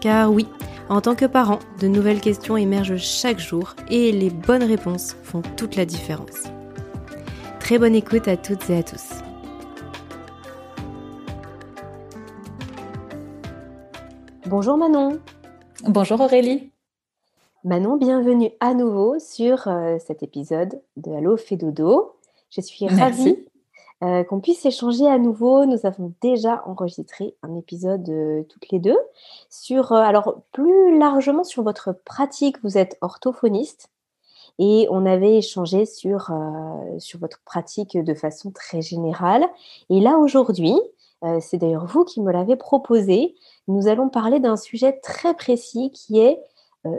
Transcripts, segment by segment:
Car oui, en tant que parent, de nouvelles questions émergent chaque jour et les bonnes réponses font toute la différence. Très bonne écoute à toutes et à tous. Bonjour Manon. Bonjour Aurélie. Manon, bienvenue à nouveau sur euh, cet épisode de Allo fait dodo. Je suis ravie euh, qu'on puisse échanger à nouveau. Nous avons déjà enregistré un épisode euh, toutes les deux sur, euh, alors plus largement sur votre pratique. Vous êtes orthophoniste et on avait échangé sur, sur votre pratique de façon très générale. Et là aujourd'hui, c'est d'ailleurs vous qui me l'avez proposé, nous allons parler d'un sujet très précis qui est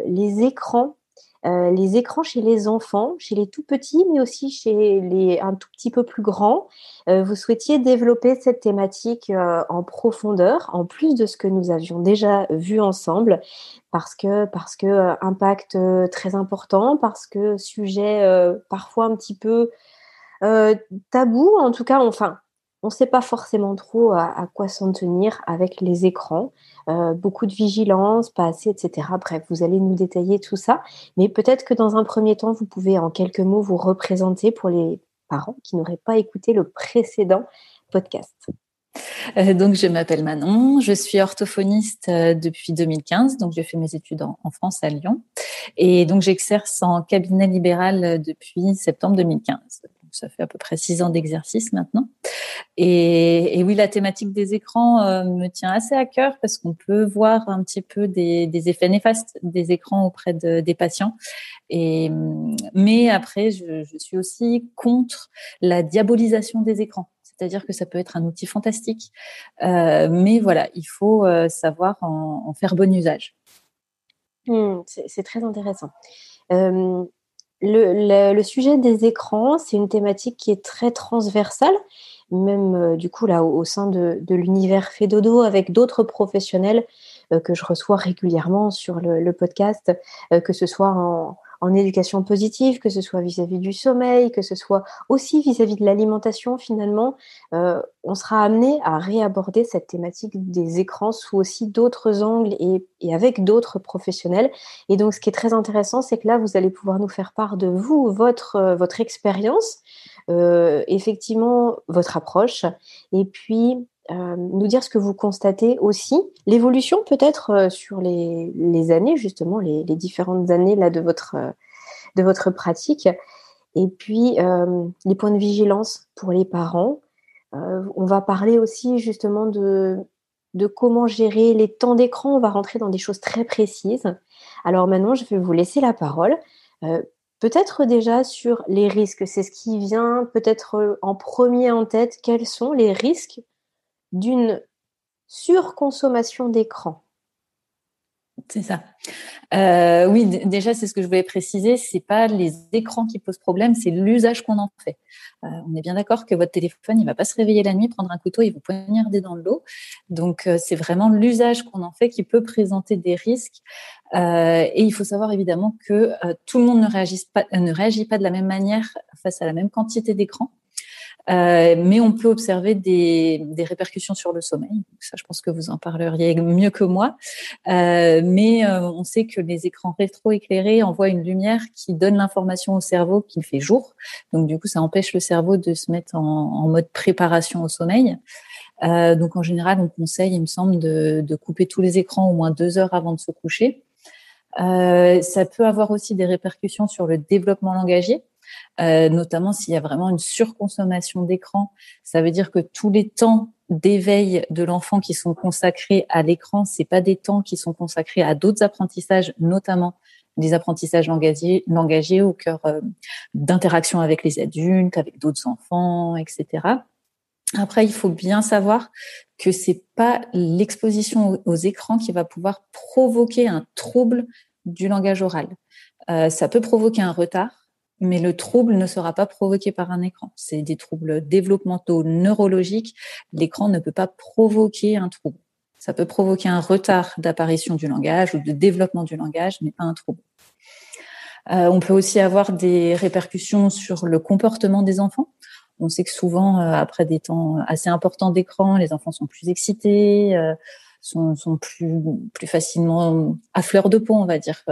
les écrans euh, les écrans chez les enfants, chez les tout petits, mais aussi chez les un tout petit peu plus grands. Euh, vous souhaitiez développer cette thématique euh, en profondeur, en plus de ce que nous avions déjà vu ensemble, parce que parce que impact très important, parce que sujet parfois un petit peu tabou, en tout cas, enfin on ne sait pas forcément trop à, quoi s'en tenir avec les écrans. Euh, beaucoup de vigilance, pas assez, etc. Bref, vous allez nous détailler tout ça. Mais peut-être que dans un premier temps, vous pouvez en quelques mots vous représenter pour les parents qui n'auraient pas écouté le précédent podcast. Euh, donc, je m'appelle Manon, je suis orthophoniste euh, depuis 2015, donc j'ai fait mes études en, en, France à Lyon, et donc j'exerce en cabinet libéral depuis septembre 2015 ça fait à peu près six ans d'exercice maintenant. Et, oui, la thématique des écrans euh, me tient assez à cœur parce qu'on peut voir un petit peu des, effets néfastes des écrans auprès des patients. Mais après, je, suis aussi contre la diabolisation des écrans. C'est-à-dire que ça peut être un outil fantastique, euh, mais voilà, il faut euh, savoir en, faire bon usage. Mmh, c'est très intéressant. Le, sujet des écrans, c'est une thématique qui est très transversale, même euh, du coup au, sein de, l'univers Fedodo avec d'autres professionnels euh, que je reçois régulièrement sur le, podcast, euh, que ce soit en, en éducation positive, que ce soit vis-à-vis du sommeil, que ce soit aussi vis-à-vis de l'alimentation, finalement, euh, on sera amené à réaborder cette thématique des écrans sous aussi d'autres angles et, avec d'autres professionnels. Et donc, ce qui est très intéressant, c'est que là, vous allez pouvoir nous faire part de vous, votre, euh, votre expérience, euh, effectivement, votre approche, et puis euh, nous dire ce que vous constatez aussi, l'évolution peut-être euh, sur les, années, justement, les, les, différentes années là, de, votre, euh, de votre pratique, et puis les points de vigilance pour les parents. on va parler aussi justement de, de comment gérer les temps d'écran. On va rentrer dans des choses très précises. Alors maintenant, je vais vous laisser la parole. Peut-être déjà sur les risques, c'est ce qui vient peut-être en premier en tête. Quels sont les risques d'une surconsommation d'écran. C'est ça. Euh, oui, déjà, c'est ce que je voulais préciser. C'est pas les écrans qui posent problème, c'est l'usage qu'on en fait. Euh, on est bien d'accord que votre téléphone, il va pas se réveiller la nuit, prendre un couteau et vous poignarder dans le dos. Donc, euh, c'est vraiment l'usage qu'on en fait qui peut présenter des risques. et il faut savoir évidemment que tout le monde ne ne réagit pas de la même manière face à la même quantité d'écran. Euh, mais on peut observer des, des, répercussions sur le sommeil. Ça, je pense que vous en parleriez mieux que moi. Euh, mais euh, on sait que les écrans rétroéclairés envoient une lumière qui donne l'information au cerveau qu'il fait jour. Donc, du coup, ça empêche le cerveau de se mettre en, en mode préparation au sommeil. Euh, donc, en général, on conseille, il me semble, de, de couper tous les écrans au moins deux heures avant de se coucher. ça peut avoir aussi des répercussions sur le développement langagier. Notamment s'il y a vraiment une surconsommation d'écran. Ça veut dire que tous les temps d'éveil de l'enfant qui sont consacrés à l'écran, c'est pas des temps qui sont consacrés à d'autres apprentissages, notamment des apprentissages langagiers, au cœur euh, d'interaction avec les adultes, avec d'autres enfants, etc. Après, il faut bien savoir que c'est pas l'exposition aux, écrans qui va pouvoir provoquer un trouble du langage oral. Euh, ça peut provoquer un retard, mais le trouble ne sera pas provoqué par un écran. C'est des troubles développementaux neurologiques. L'écran ne peut pas provoquer un trouble. Ça peut provoquer un retard d'apparition du langage ou de développement du langage, mais pas un trouble. Euh, on peut aussi avoir des répercussions sur le comportement des enfants. On sait que souvent, euh, après des temps assez importants d'écran, les enfants sont plus excités, euh, sont, sont, plus, plus facilement à fleur de peau, on va dire,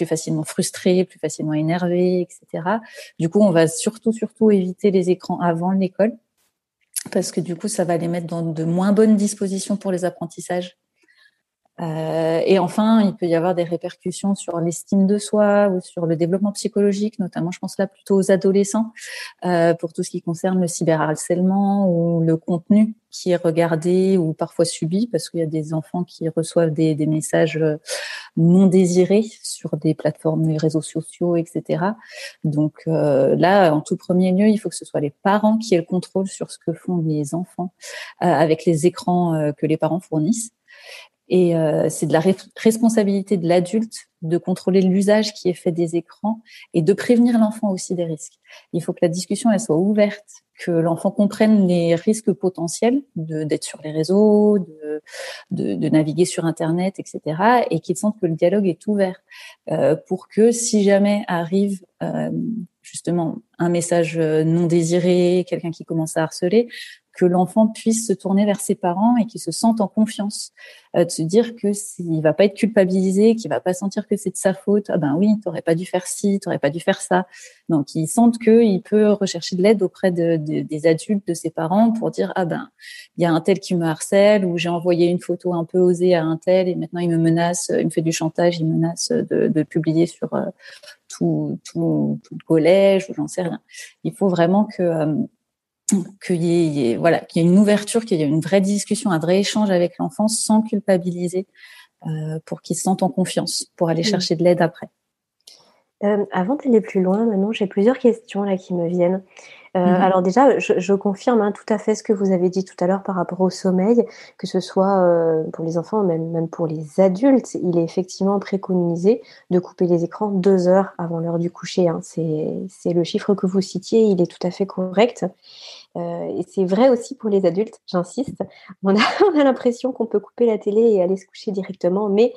plus facilement frustrés, plus facilement énervés, etc. Du coup, on va surtout, surtout éviter les écrans avant l'école parce que du coup, ça va les mettre dans de moins bonnes dispositions pour les apprentissages euh, et enfin, il peut y avoir des répercussions sur l'estime de soi ou sur le développement psychologique, notamment, je pense là plutôt aux adolescents, euh, pour tout ce qui concerne le cyberharcèlement ou le contenu qui est regardé ou parfois subi, parce qu'il y a des enfants qui reçoivent des, des messages euh, non désirés sur des plateformes, des réseaux sociaux, etc. Donc euh, là, en tout premier lieu, il faut que ce soit les parents qui aient le contrôle sur ce que font les enfants euh, avec les écrans que les parents fournissent. Et euh, c'est de la responsabilité de l'adulte de contrôler l'usage qui est fait des écrans et de prévenir l'enfant aussi des risques. Il faut que la discussion elle soit ouverte, que l'enfant comprenne les risques potentiels d'être sur les réseaux, de, naviguer sur Internet, etc. Et qu'il sente que le dialogue est ouvert euh, pour que si jamais arrive euh, justement un message euh, non désiré, quelqu'un qui commence à harceler, que l'enfant puisse se tourner vers ses parents et qu'il se sente en confiance, euh, de se dire que s'il va pas être culpabilisé, qu'il va pas sentir que c'est de sa faute. Ah ben oui, t'aurais pas dû faire ci, t'aurais pas dû faire ça. Donc il sente qu'il peut rechercher de l'aide auprès de, des adultes, de ses parents, pour dire ah ben il y a un tel qui me harcèle ou j'ai envoyé une photo un peu osée à un tel et maintenant il me menace, il me fait du chantage, il me menace de, de publier sur euh, tout, le collège ou j'en sais rien. Il faut vraiment que euh, qu'il y ait, voilà, qu'il y ait une ouverture, qu'il y ait une vraie discussion, un vrai échange avec l'enfant sans culpabiliser euh, pour qu'il se sente en confiance pour aller chercher de l'aide après. Euh, avant d'aller plus loin, maintenant, j'ai plusieurs questions là qui me viennent. Euh, mhm. Alors déjà, je, confirme hein, tout à fait ce que vous avez dit tout à l'heure par rapport au sommeil, que ce soit euh, pour les enfants, même, même pour les adultes, il est effectivement préconisé de couper les écrans deux heures avant l'heure du coucher. Hein. C'est le chiffre que vous citiez, il est tout à fait correct. Euh, et c'est vrai aussi pour les adultes, j'insiste. On a, on a l'impression qu'on peut couper la télé et aller se coucher directement, mais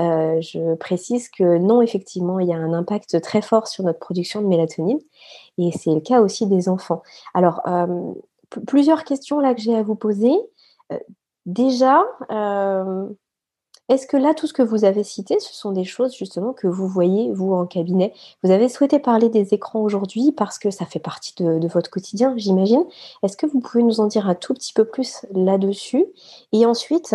euh, je précise que non, effectivement, il y a un impact très fort sur notre production de mélatonine, et c'est le cas aussi des enfants. Alors, euh, plusieurs questions là que j'ai à vous poser. déjà, est-ce que là, tout ce que vous avez cité, ce sont des choses justement que vous voyez, vous, en cabinet? Vous avez souhaité parler des écrans aujourd'hui parce que ça fait partie de, votre quotidien, j'imagine. Est-ce que vous pouvez nous en dire un tout petit peu plus là-dessus? Et ensuite,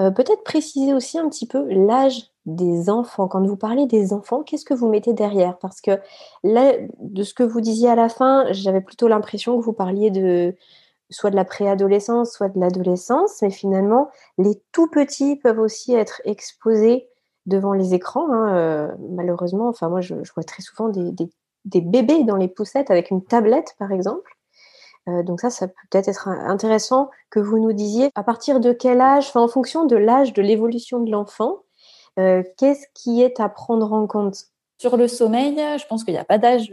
euh, peut-être préciser aussi un petit peu l'âge des enfants. Quand vous parlez des enfants, qu'est-ce que vous mettez derrière? Parce que là, de ce que vous disiez à la fin, j'avais plutôt l'impression que vous parliez de soit de la préadolescence, soit de l'adolescence, mais finalement, les tout petits peuvent aussi être exposés devant les écrans. Hein, euh, malheureusement, enfin moi, je, vois très souvent des, bébés dans les poussettes avec une tablette, par exemple. Euh, donc ça, ça peut peut-être être intéressant que vous nous disiez à partir de quel âge, en fonction de l'âge de l'évolution de l'enfant, euh, qu'est-ce qui est à prendre en compte? Sur le sommeil, je pense qu'il n'y a pas d'âge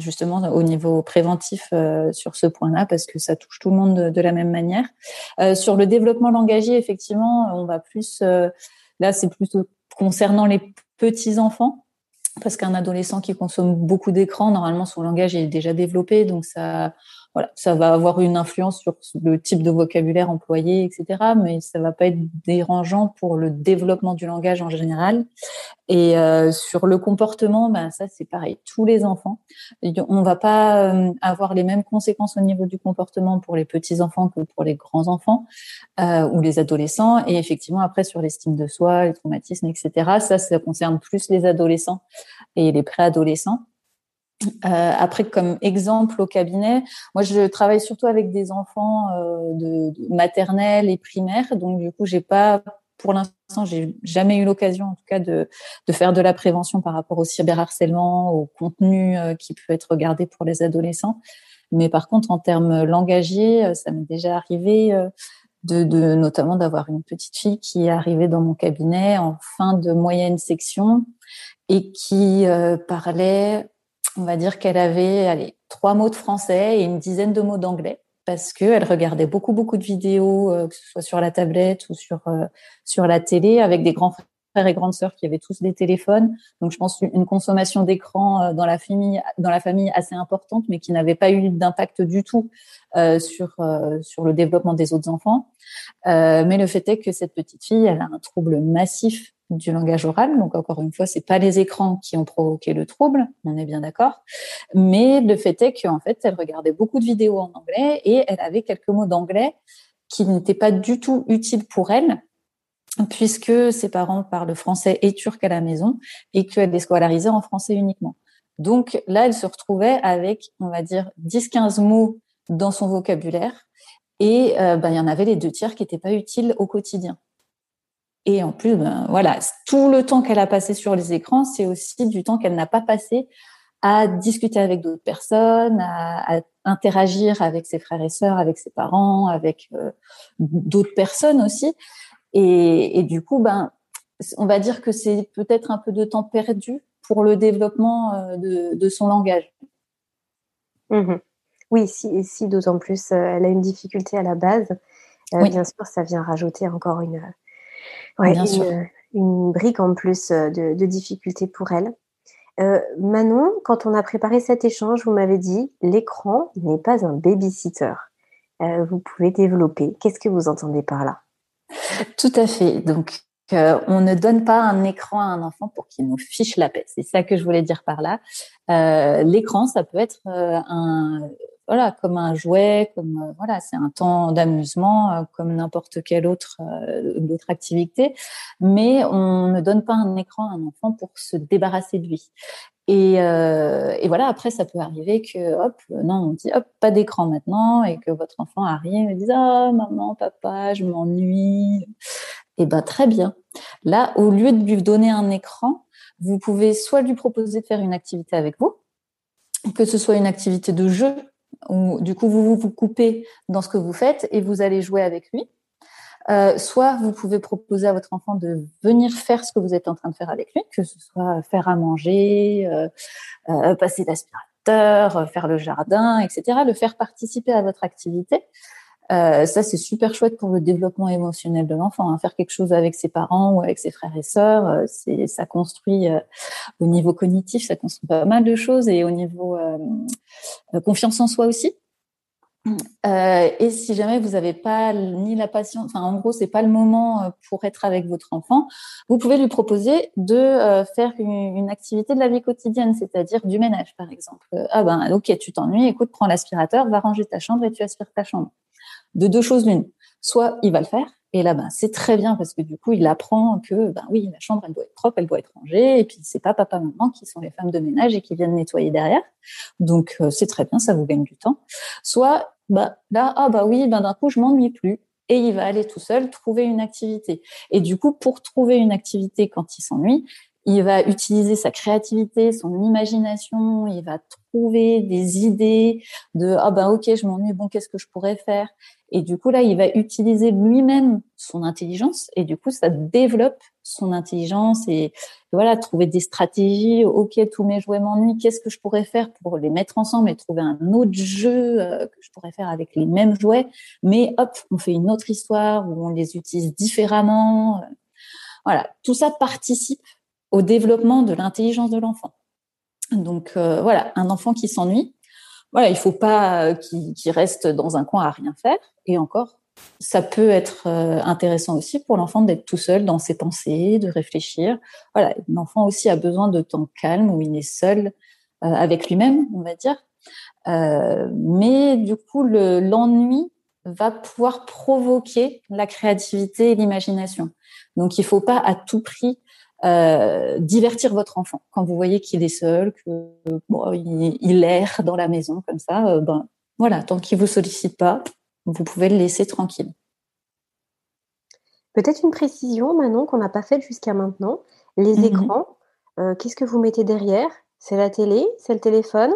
justement au niveau préventif euh, sur ce point-là parce que ça touche tout le monde de, la même manière. Euh, sur le développement langagier, effectivement, on va plus euh, là c'est plutôt concernant les petits enfants parce qu'un adolescent qui consomme beaucoup d'écran, normalement son langage est déjà développé, donc ça voilà, ça va avoir une influence sur le type de vocabulaire employé, etc. Mais ça va pas être dérangeant pour le développement du langage en général. Et euh, sur le comportement, ben ça c'est pareil. Tous les enfants, on va pas euh, avoir les mêmes conséquences au niveau du comportement pour les petits enfants que pour les grands enfants euh, ou les adolescents. Et effectivement, après sur l'estime de soi, les traumatismes, etc. Ça, ça concerne plus les adolescents et les préadolescents. Euh, après, comme exemple au cabinet, moi je travaille surtout avec des enfants euh, de, maternelle et primaire, donc du coup j'ai pas, pour l'instant, j'ai jamais eu l'occasion en tout cas de, de faire de la prévention par rapport au cyberharcèlement, au contenu euh, qui peut être regardé pour les adolescents. Mais par contre, en termes langagiers, euh, ça m'est déjà arrivé euh, de, de, notamment d'avoir une petite fille qui est arrivée dans mon cabinet en fin de moyenne section et qui parlait on va dire qu'elle avait allez, trois mots de français et une dizaine de mots d'anglais parce qu'elle regardait beaucoup beaucoup de vidéos, euh, que ce soit sur la tablette ou sur euh, sur la télé, avec des grands frères et grandes sœurs qui avaient tous des téléphones. Donc je pense une consommation d'écran euh, dans la famille dans la famille assez importante, mais qui n'avait pas eu d'impact du tout sur sur le développement des autres enfants. mais le fait est que cette petite fille, elle a un trouble massif du langage oral. Donc encore une fois, c'est pas les écrans qui ont provoqué le trouble, on est bien d'accord. Mais le fait est qu'en fait, elle regardait beaucoup de vidéos en anglais et elle avait quelques mots d'anglais qui n'étaient pas du tout utiles pour elle puisque ses parents parlent français et turc à la maison et qu'elle est scolarisée en français uniquement. Donc là, elle se retrouvait avec, on va dire, 10-15 mots dans son vocabulaire et euh, ben, il y en avait les deux tiers qui n'étaient pas utiles au quotidien. Et en plus, ben, voilà, tout le temps qu'elle a passé sur les écrans, c'est aussi du temps qu'elle n'a pas passé à discuter avec d'autres personnes, à, interagir avec ses frères et sœurs, avec ses parents, avec euh, d'autres personnes aussi. Et, du coup, ben, on va dire que c'est peut-être un peu de temps perdu pour le développement euh, de, son langage. Mmh oui, si, si d'autant plus euh, elle a une difficulté à la base, bien sûr, ça vient rajouter encore une, Ouais, une, une, brique en plus euh, de, de difficultés pour elle. Euh, Manon, quand on a préparé cet échange, vous m'avez dit l'écran n'est pas un babysitter. Euh, vous pouvez développer. Qu'est-ce que vous entendez par là? Tout à fait. Donc, euh, on ne donne pas un écran à un enfant pour qu'il nous fiche la paix. C'est ça que je voulais dire par là. Euh, l'écran, ça peut être euh, un voilà, comme un jouet, comme euh, voilà, c'est un temps d'amusement, euh, comme n'importe quelle autre euh, autre activité, mais on ne donne pas un écran à un enfant pour se débarrasser de lui. Et, voilà, après, ça peut arriver que, hop, non, on dit, hop, pas d'écran maintenant, et que votre enfant arrive et dit, ah, maman, papa, je m'ennuie. Eh ben, très bien. Là, au lieu de lui donner un écran, vous pouvez soit lui proposer de faire une activité avec vous, que ce soit une activité de jeu du coup vous vous coupez dans ce que vous faites et vous allez jouer avec lui. Euh, soit vous pouvez proposer à votre enfant de venir faire ce que vous êtes en train de faire avec lui, que ce soit faire à manger, euh, euh, passer l'aspirateur, faire le jardin, etc. Le faire participer à votre activité. Euh, ça, c'est super chouette pour le développement émotionnel de l'enfant. Hein. Faire quelque chose avec ses parents ou avec ses frères et sœurs, euh, ça construit euh, au niveau cognitif, ça construit pas mal de choses et au niveau confiance en soi aussi. et si jamais vous n'avez pas ni la patience, enfin en gros c'est pas le moment pour être avec votre enfant, vous pouvez lui proposer de faire une, activité de la vie quotidienne, c'est-à-dire du ménage par exemple. ah ben ok tu t'ennuies, écoute prends l'aspirateur, va ranger ta chambre et tu aspires ta chambre de deux choses l'une. Soit il va le faire, et là, ben, c'est très bien parce que du coup, il apprend que, ben oui, la chambre, elle doit être propre, elle doit être rangée, et puis c'est pas papa, maman qui sont les femmes de ménage et qui viennent nettoyer derrière. Donc, euh, c'est très bien, ça vous gagne du temps. Soit, bah, là, ah, bah oui, ben, d'un coup, je m'ennuie plus. Et il va aller tout seul trouver une activité. Et du coup, pour trouver une activité quand il s'ennuie, il va utiliser sa créativité, son imagination, il va trouver des idées de ah ben ok je m'ennuie bon qu'est-ce que je pourrais faire? Et du coup là il va utiliser lui-même son intelligence et du coup ça développe son intelligence et, voilà trouver des stratégies. Ok tous mes jouets m'ennuient qu'est-ce que je pourrais faire pour les mettre ensemble et trouver un autre jeu euh, que je pourrais faire avec les mêmes jouets? Mais hop on fait une autre histoire où on les utilise différemment. Voilà tout ça participe au développement de l'intelligence de l'enfant. Donc euh, voilà, un enfant qui s'ennuie, voilà, il faut pas qu'il reste dans un coin à rien faire. Et encore, ça peut être intéressant aussi pour l'enfant d'être tout seul dans ses pensées, de réfléchir. Voilà, l'enfant aussi a besoin de temps calme où il est seul avec lui-même, on va dire. mais du coup, l'ennui va pouvoir provoquer la créativité et l'imagination. Donc, il faut pas à tout prix euh, divertir votre enfant quand vous voyez qu'il est seul, que bon, il, il erre dans la maison comme ça. Euh, ben voilà, tant qu'il vous sollicite pas, vous pouvez le laisser tranquille. Peut-être une précision, Manon, qu'on n'a pas faite jusqu'à maintenant. Les mhm. écrans, euh, qu'est-ce que vous mettez derrière? C'est la télé? C'est le téléphone?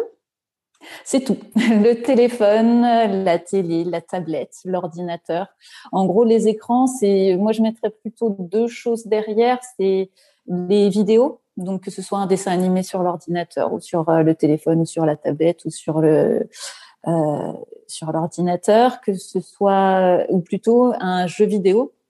C'est tout. Le téléphone, la télé, la tablette, l'ordinateur. En gros, les écrans, c'est, moi, je mettrais plutôt deux choses derrière. C'est les vidéos. Donc, que ce soit un dessin animé sur l'ordinateur ou sur euh, le téléphone ou sur la tablette ou sur le, euh, sur l'ordinateur, que ce soit, ou plutôt un jeu vidéo euh,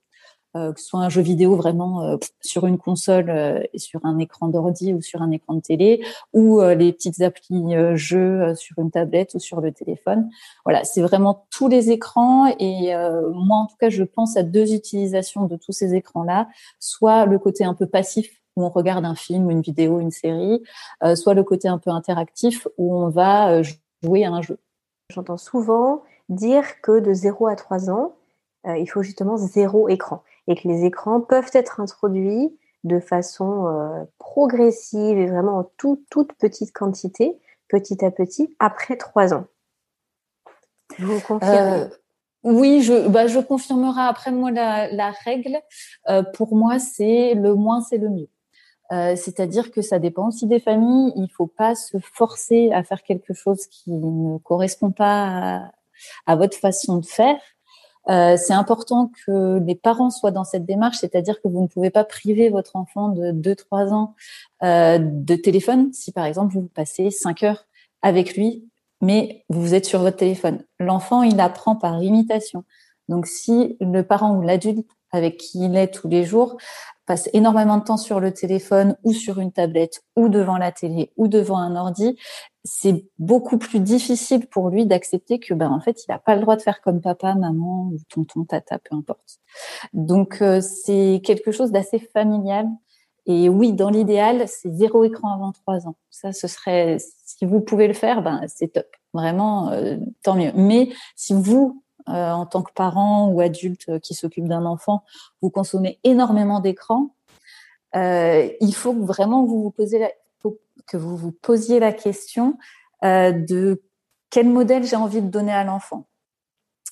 que ce soit un jeu vidéo vraiment euh, sur une console euh, et sur un écran d'ordi ou sur un écran de télé, ou les petites applis jeux sur une tablette ou sur le téléphone. Voilà, c'est vraiment tous les écrans. Et moi, en tout cas, je pense à deux utilisations de tous ces écrans-là, soit le côté un peu passif où on regarde un film, une vidéo, une série, soit le côté un peu interactif où on va jouer à un jeu. J'entends souvent dire que de 0 à 3 ans, il faut justement zéro écran et que les écrans peuvent être introduits de façon euh, progressive et vraiment en toute petite quantité, petit à petit, après trois ans. Vous confirmez? Euh, Oui, je, bah, je confirmerai après moi la, règle. Euh, pour moi, c'est le moins, c'est le mieux. C'est-à-dire que ça dépend aussi des familles. Il ne faut pas se forcer à faire quelque chose qui ne correspond pas à votre façon de faire. Euh, c'est important que les parents soient dans cette démarche, c'est-à-dire que vous ne pouvez pas priver votre enfant de 2-3 ans euh, de téléphone si par exemple vous passez 5 heures avec lui, mais vous êtes sur votre téléphone. L'enfant, il apprend par imitation. Donc si le parent ou l'adulte avec qui il est tous les jours passe énormément de temps sur le téléphone ou sur une tablette ou devant la télé ou devant un ordi, c'est beaucoup plus difficile pour lui d'accepter que ben en fait il n'a pas le droit de faire comme papa, maman ou tonton, tata, peu importe. Donc euh, c'est quelque chose d'assez familial. Et oui, dans l'idéal, c'est zéro écran avant trois ans. Ça, ce serait si vous pouvez le faire, ben c'est top, vraiment euh, tant mieux. Mais si vous euh, en tant que parent ou adulte qui s'occupe d'un enfant, vous consommez énormément d'écran, il faut vraiment vous vous posez la, que vous vous posiez la question euh, de quel modèle j'ai envie de donner à l'enfant.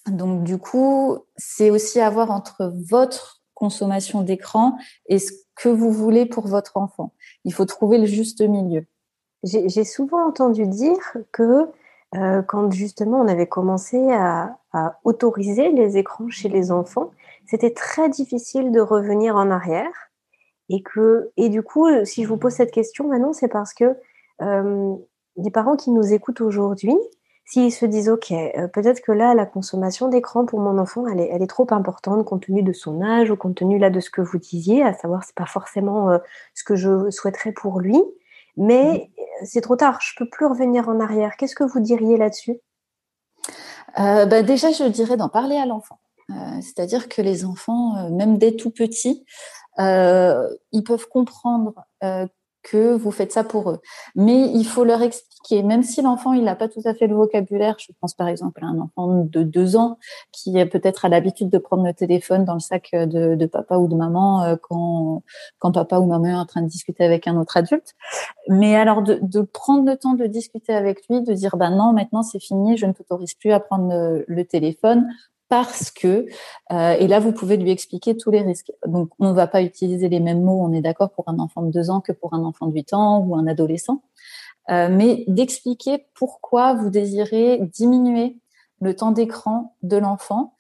Donc du coup, c'est aussi avoir entre votre consommation d'écran et ce que vous voulez pour votre enfant. Il faut trouver le juste milieu. J'ai souvent entendu dire que euh, quand justement on avait commencé à, à, autoriser les écrans chez les enfants, c'était très difficile de revenir en arrière et que, et du coup, si je vous pose cette question maintenant, c'est parce que euh, des parents qui nous écoutent aujourd'hui, s'ils se disent, OK, euh, peut-être que là, la consommation d'écran pour mon enfant, elle est, elle est, trop importante compte tenu de son âge ou compte tenu là de ce que vous disiez, à savoir, c'est pas forcément euh, ce que je souhaiterais pour lui, mais c'est trop tard, je peux plus revenir en arrière. Qu'est-ce que vous diriez là-dessus? Bah Déjà, je dirais d'en parler à l'enfant. C'est-à-dire que les enfants, même dès tout petits, euh, ils peuvent comprendre euh, que vous faites ça pour eux. Mais il faut leur expliquer, même si l'enfant il n'a pas tout à fait le vocabulaire. Je pense par exemple à un enfant de deux ans qui peut-être a l'habitude de prendre le téléphone dans le sac de, papa ou de maman euh, quand, papa ou maman est en train de discuter avec un autre adulte. Mais alors de, prendre le temps de discuter avec lui, de dire ben non maintenant c'est fini, je ne t'autorise plus à prendre le téléphone parce que, euh, et là, vous pouvez lui expliquer tous les risques. Donc, on ne va pas utiliser les mêmes mots, on est d'accord, pour un enfant de 2 ans que pour un enfant de 8 ans ou un adolescent, euh, mais d'expliquer pourquoi vous désirez diminuer le temps d'écran de l'enfant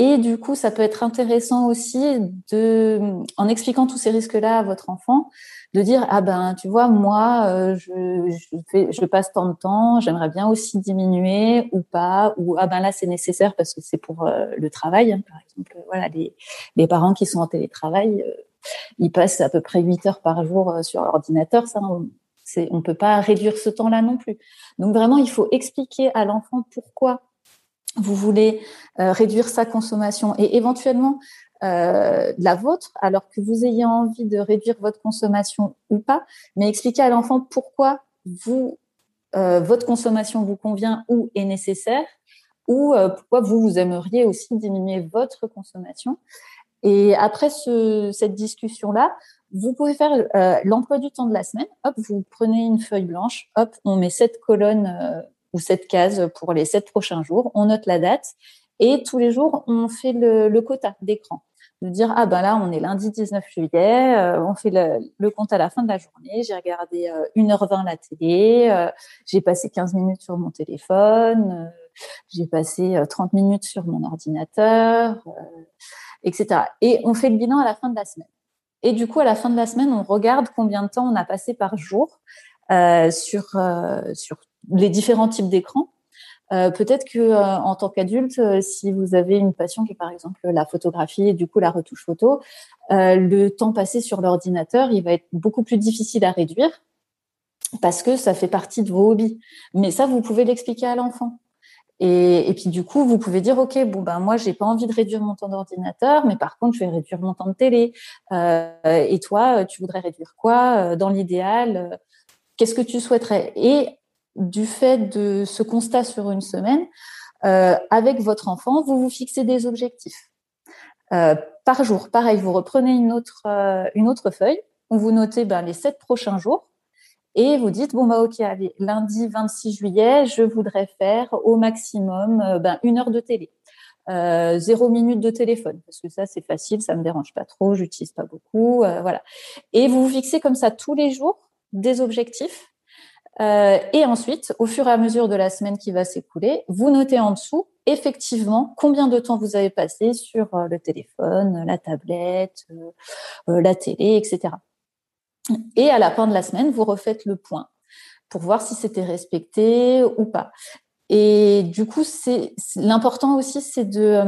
et du coup, ça peut être intéressant aussi de, en expliquant tous ces risques-là à votre enfant, de dire ah ben tu vois moi euh, je, passe tant de temps, j'aimerais bien aussi diminuer ou pas ou ah ben là c'est nécessaire parce que c'est pour euh, le travail hein. par exemple voilà les, parents qui sont en télétravail euh, ils passent à peu près 8 heures par jour sur l'ordinateur ça on ne peut pas réduire ce temps-là non plus. Donc vraiment, il faut expliquer à l'enfant pourquoi vous voulez euh, réduire sa consommation et éventuellement euh, la vôtre, alors que vous ayez envie de réduire votre consommation ou pas, mais expliquer à l'enfant pourquoi vous, euh, votre consommation vous convient ou est nécessaire, ou pourquoi vous, vous aimeriez aussi diminuer votre consommation. Et après ce, cette discussion-là, vous pouvez faire l'emploi du temps de la semaine. Hop, vous prenez une feuille blanche. Hop, on met cette colonne ou cette case pour les sept prochains jours. On note la date et tous les jours, on fait le, quota d'écran. De dire, ah ben là, on est lundi 19 juillet, euh, on fait le, compte à la fin de la journée, j'ai regardé 1h20 euh, la télé, euh, j'ai passé 15 minutes sur mon téléphone, j'ai passé 30 minutes sur mon ordinateur, etc. Et on fait le bilan à la fin de la semaine. Et du coup, à la fin de la semaine, on regarde combien de temps on a passé par jour sur, sur les différents types d'écrans. Euh, peut-être que euh, en tant qu'adulte, euh, si vous avez une passion qui est par exemple la photographie et du coup la retouche photo, le temps passé sur l'ordinateur, il va être beaucoup plus difficile à réduire parce que ça fait partie de vos hobbies. Mais ça, vous pouvez l'expliquer à l'enfant. Et, et, puis du coup, vous pouvez dire, ok, bon ben moi, j'ai pas envie de réduire mon temps d'ordinateur, mais par contre, je vais réduire mon temps de télé. et toi, tu voudrais réduire quoi Dans l'idéal, qu'est-ce que tu souhaiterais? Du fait de ce constat sur une semaine, euh, avec votre enfant, vous vous fixez des objectifs. Euh, par jour, pareil, vous reprenez une autre, euh, feuille où vous notez ben, les sept prochains jours et vous dites, bon, bah, ok, allez, lundi 26 juillet, je voudrais faire au maximum ben, une heure de télé. zéro minute de téléphone parce que ça c'est facile, ça me dérange pas trop, j'utilise pas beaucoup, voilà. Et vous vous fixez comme ça tous les jours des objectifs euh, et ensuite, au fur et à mesure de la semaine qui va s'écouler, vous notez en dessous effectivement combien de temps vous avez passé sur euh, le téléphone, la tablette, euh, la télé, etc. Et à la fin de la semaine, vous refaites le point pour voir si c'était respecté ou pas. Et du coup, c'est l'important aussi, c'est de,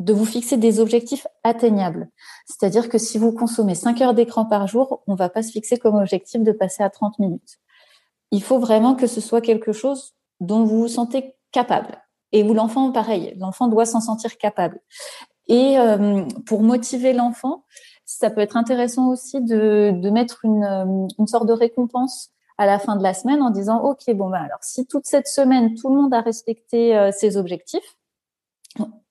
de vous fixer des objectifs atteignables. C'est-à-dire que si vous consommez 5 heures d'écran par jour, on ne va pas se fixer comme objectif de passer à 30 minutes il faut vraiment que ce soit quelque chose dont vous vous sentez capable. Et vous, l'enfant, pareil, l'enfant doit s'en sentir capable. Et euh, pour motiver l'enfant, ça peut être intéressant aussi de, de mettre une, euh, une, sorte de récompense à la fin de la semaine en disant, OK, bon, bah, alors si toute cette semaine, tout le monde a respecté euh, ses objectifs,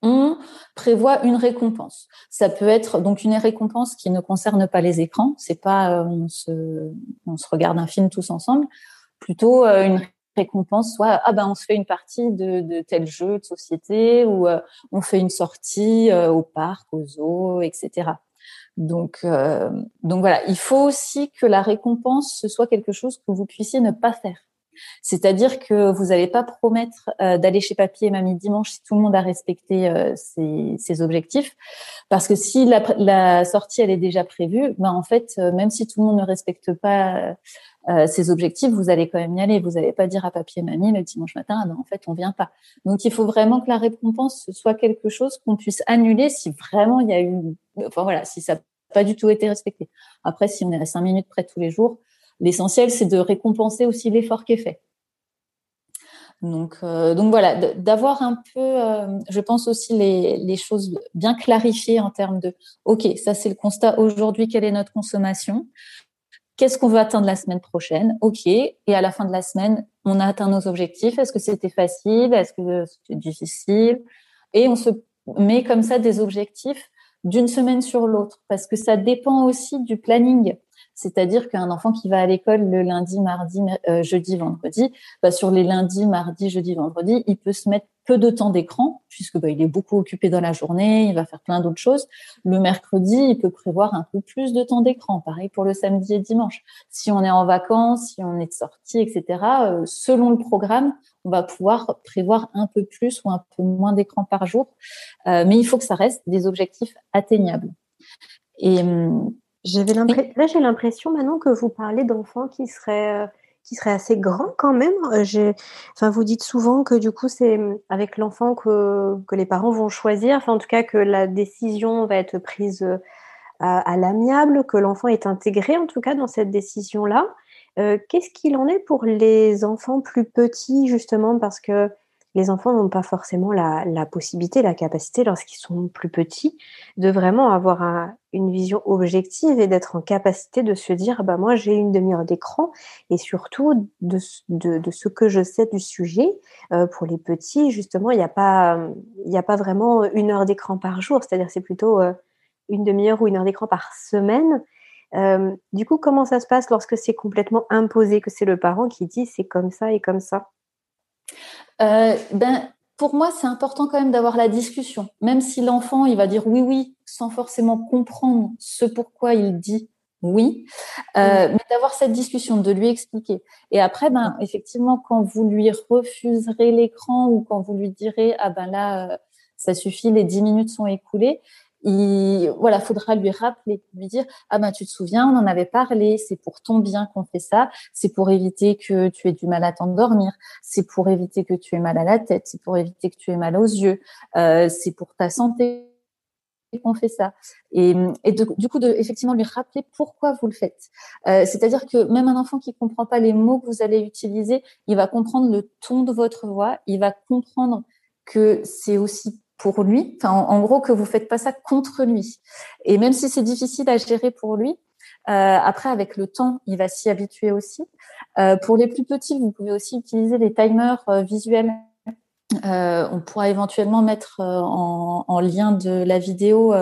on prévoit une récompense. Ça peut être donc une récompense qui ne concerne pas les écrans. C'est pas on se, on se regarde un film tous ensemble plutôt euh, une récompense, soit ah ben on se fait une partie de, de tel jeu de société ou euh, on fait une sortie euh, au parc, au zoo, etc. Donc donc voilà, il faut aussi que la récompense ce soit quelque chose que vous puissiez ne pas faire. C'est-à-dire que vous n'allez pas promettre d'aller chez papy et mamie dimanche si tout le monde a respecté ses, ses, objectifs, parce que si la, sortie elle est déjà prévue, ben en fait même si tout le monde ne respecte pas euh, ces objectifs, vous allez quand même y aller. Vous n'allez pas dire à papier mamie le dimanche matin, ah ben, en fait, on vient pas. Donc, il faut vraiment que la récompense soit quelque chose qu'on puisse annuler si vraiment il y a eu, enfin voilà, si ça n'a pas du tout été respecté. Après, si on est à cinq minutes près tous les jours, l'essentiel, c'est de récompenser aussi l'effort qui est fait. Donc, euh, donc voilà, d'avoir un peu, euh, je pense aussi les, les, choses bien clarifiées en termes de, ok, ça c'est le constat aujourd'hui, quelle est notre consommation? Qu'est-ce qu'on veut atteindre la semaine prochaine? Ok. Et à la fin de la semaine, on a atteint nos objectifs. Est-ce que c'était facile? Est-ce que c'était difficile? Et on se met comme ça des objectifs d'une semaine sur l'autre parce que ça dépend aussi du planning. C'est-à-dire qu'un enfant qui va à l'école le lundi, mardi, euh, jeudi, vendredi, bah, sur les lundis, mardi, jeudi, vendredi, il peut se mettre peu de temps d'écran puisque bah, il est beaucoup occupé dans la journée, il va faire plein d'autres choses. Le mercredi, il peut prévoir un peu plus de temps d'écran. Pareil pour le samedi et dimanche. Si on est en vacances, si on est de sortie, etc. Euh, selon le programme, on va pouvoir prévoir un peu plus ou un peu moins d'écran par jour. Euh, mais il faut que ça reste des objectifs atteignables. Et hum, j'avais l'impression, là, j'ai l'impression maintenant que vous parlez d'enfants qui seraient, euh, qui seraient assez grands quand même. Euh, enfin, vous dites souvent que du coup, c'est hum, avec l'enfant que, que les parents vont choisir. Enfin, en tout cas, que la décision va être prise euh, à, l'amiable, que l'enfant est intégré en tout cas dans cette décision-là. Qu'est-ce qu'il en est pour les enfants plus petits, justement, parce que les enfants n'ont pas forcément la, possibilité, la capacité, lorsqu'ils sont plus petits, de vraiment avoir une vision objective et d'être en capacité de se dire, bah moi j'ai une demi-heure d'écran et surtout de, ce que je sais du sujet. Euh, pour les petits, justement, il n'y a pas, vraiment une heure d'écran par jour, c'est-à-dire c'est plutôt euh, une demi-heure ou une heure d'écran par semaine. Euh, du coup, comment ça se passe lorsque c'est complètement imposé, que c'est le parent qui dit c'est comme ça et comme ça? Euh, ben, pour moi, c'est important quand même d'avoir la discussion. Même si l'enfant, il va dire oui, oui, sans forcément comprendre ce pourquoi il dit oui, euh, mais d'avoir cette discussion, de lui expliquer. Et après, ben, effectivement, quand vous lui refuserez l'écran ou quand vous lui direz, ah ben là, euh, ça suffit, les dix minutes sont écoulées, il voilà, faudra lui rappeler, lui dire ah ben tu te souviens, on en avait parlé, c'est pour ton bien qu'on fait ça, c'est pour éviter que tu aies du mal à t'endormir, c'est pour éviter que tu aies mal à la tête, c'est pour éviter que tu aies mal aux yeux, euh, c'est pour ta santé qu'on fait ça. Et, et du coup, effectivement lui rappeler pourquoi vous le faites. Euh, C'est-à-dire que même un enfant qui comprend pas les mots que vous allez utiliser, il va comprendre le ton de votre voix, il va comprendre que c'est aussi pour lui. En, gros, que vous faites pas ça contre lui. Et même si c'est difficile à gérer pour lui, euh, après, avec le temps, il va s'y habituer aussi. Euh, pour les plus petits, vous pouvez aussi utiliser des timers euh, visuels. On pourra éventuellement mettre en, en, lien de la vidéo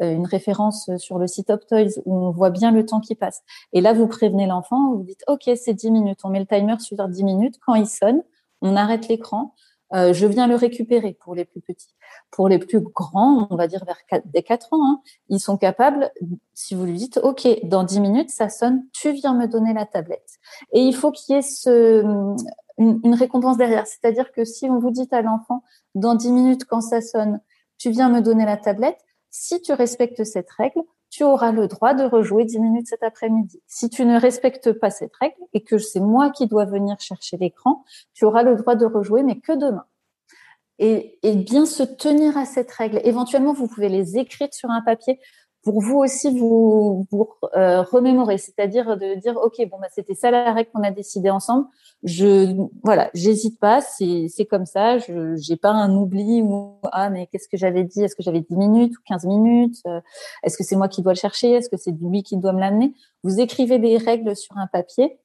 une référence sur le site Optoys où on voit bien le temps qui passe. Et là, vous prévenez l'enfant, vous dites OK, c'est 10 minutes. On met le timer sur 10 minutes. Quand il sonne, on arrête l'écran. Euh, je viens le récupérer pour les plus petits. Pour les plus grands, on va dire vers 4, des 4 ans, hein, ils sont capables, si vous lui dites, OK, dans 10 minutes, ça sonne, tu viens me donner la tablette. Et il faut qu'il y ait une, une récompense derrière. C'est-à-dire que si on vous dit à l'enfant, dans 10 minutes, quand ça sonne, tu viens me donner la tablette, si tu respectes cette règle, tu auras le droit de rejouer 10 minutes cet après-midi. Si tu ne respectes pas cette règle et que c'est moi qui dois venir chercher l'écran, tu auras le droit de rejouer, mais que demain. Et, et, bien se tenir à cette règle. Éventuellement, vous pouvez les écrire sur un papier pour vous aussi vous, vous euh, remémorer, c'est-à-dire de dire ok bon bah c'était ça la règle qu'on a décidé ensemble. Je voilà, j'hésite pas, c'est c'est comme ça. Je j'ai pas un oubli ou ah mais qu'est-ce que j'avais dit? Est-ce que j'avais 10 minutes ou 15 minutes? Euh, Est-ce que c'est moi qui dois le chercher? Est-ce que c'est lui qui doit me l'amener? Vous écrivez des règles sur un papier.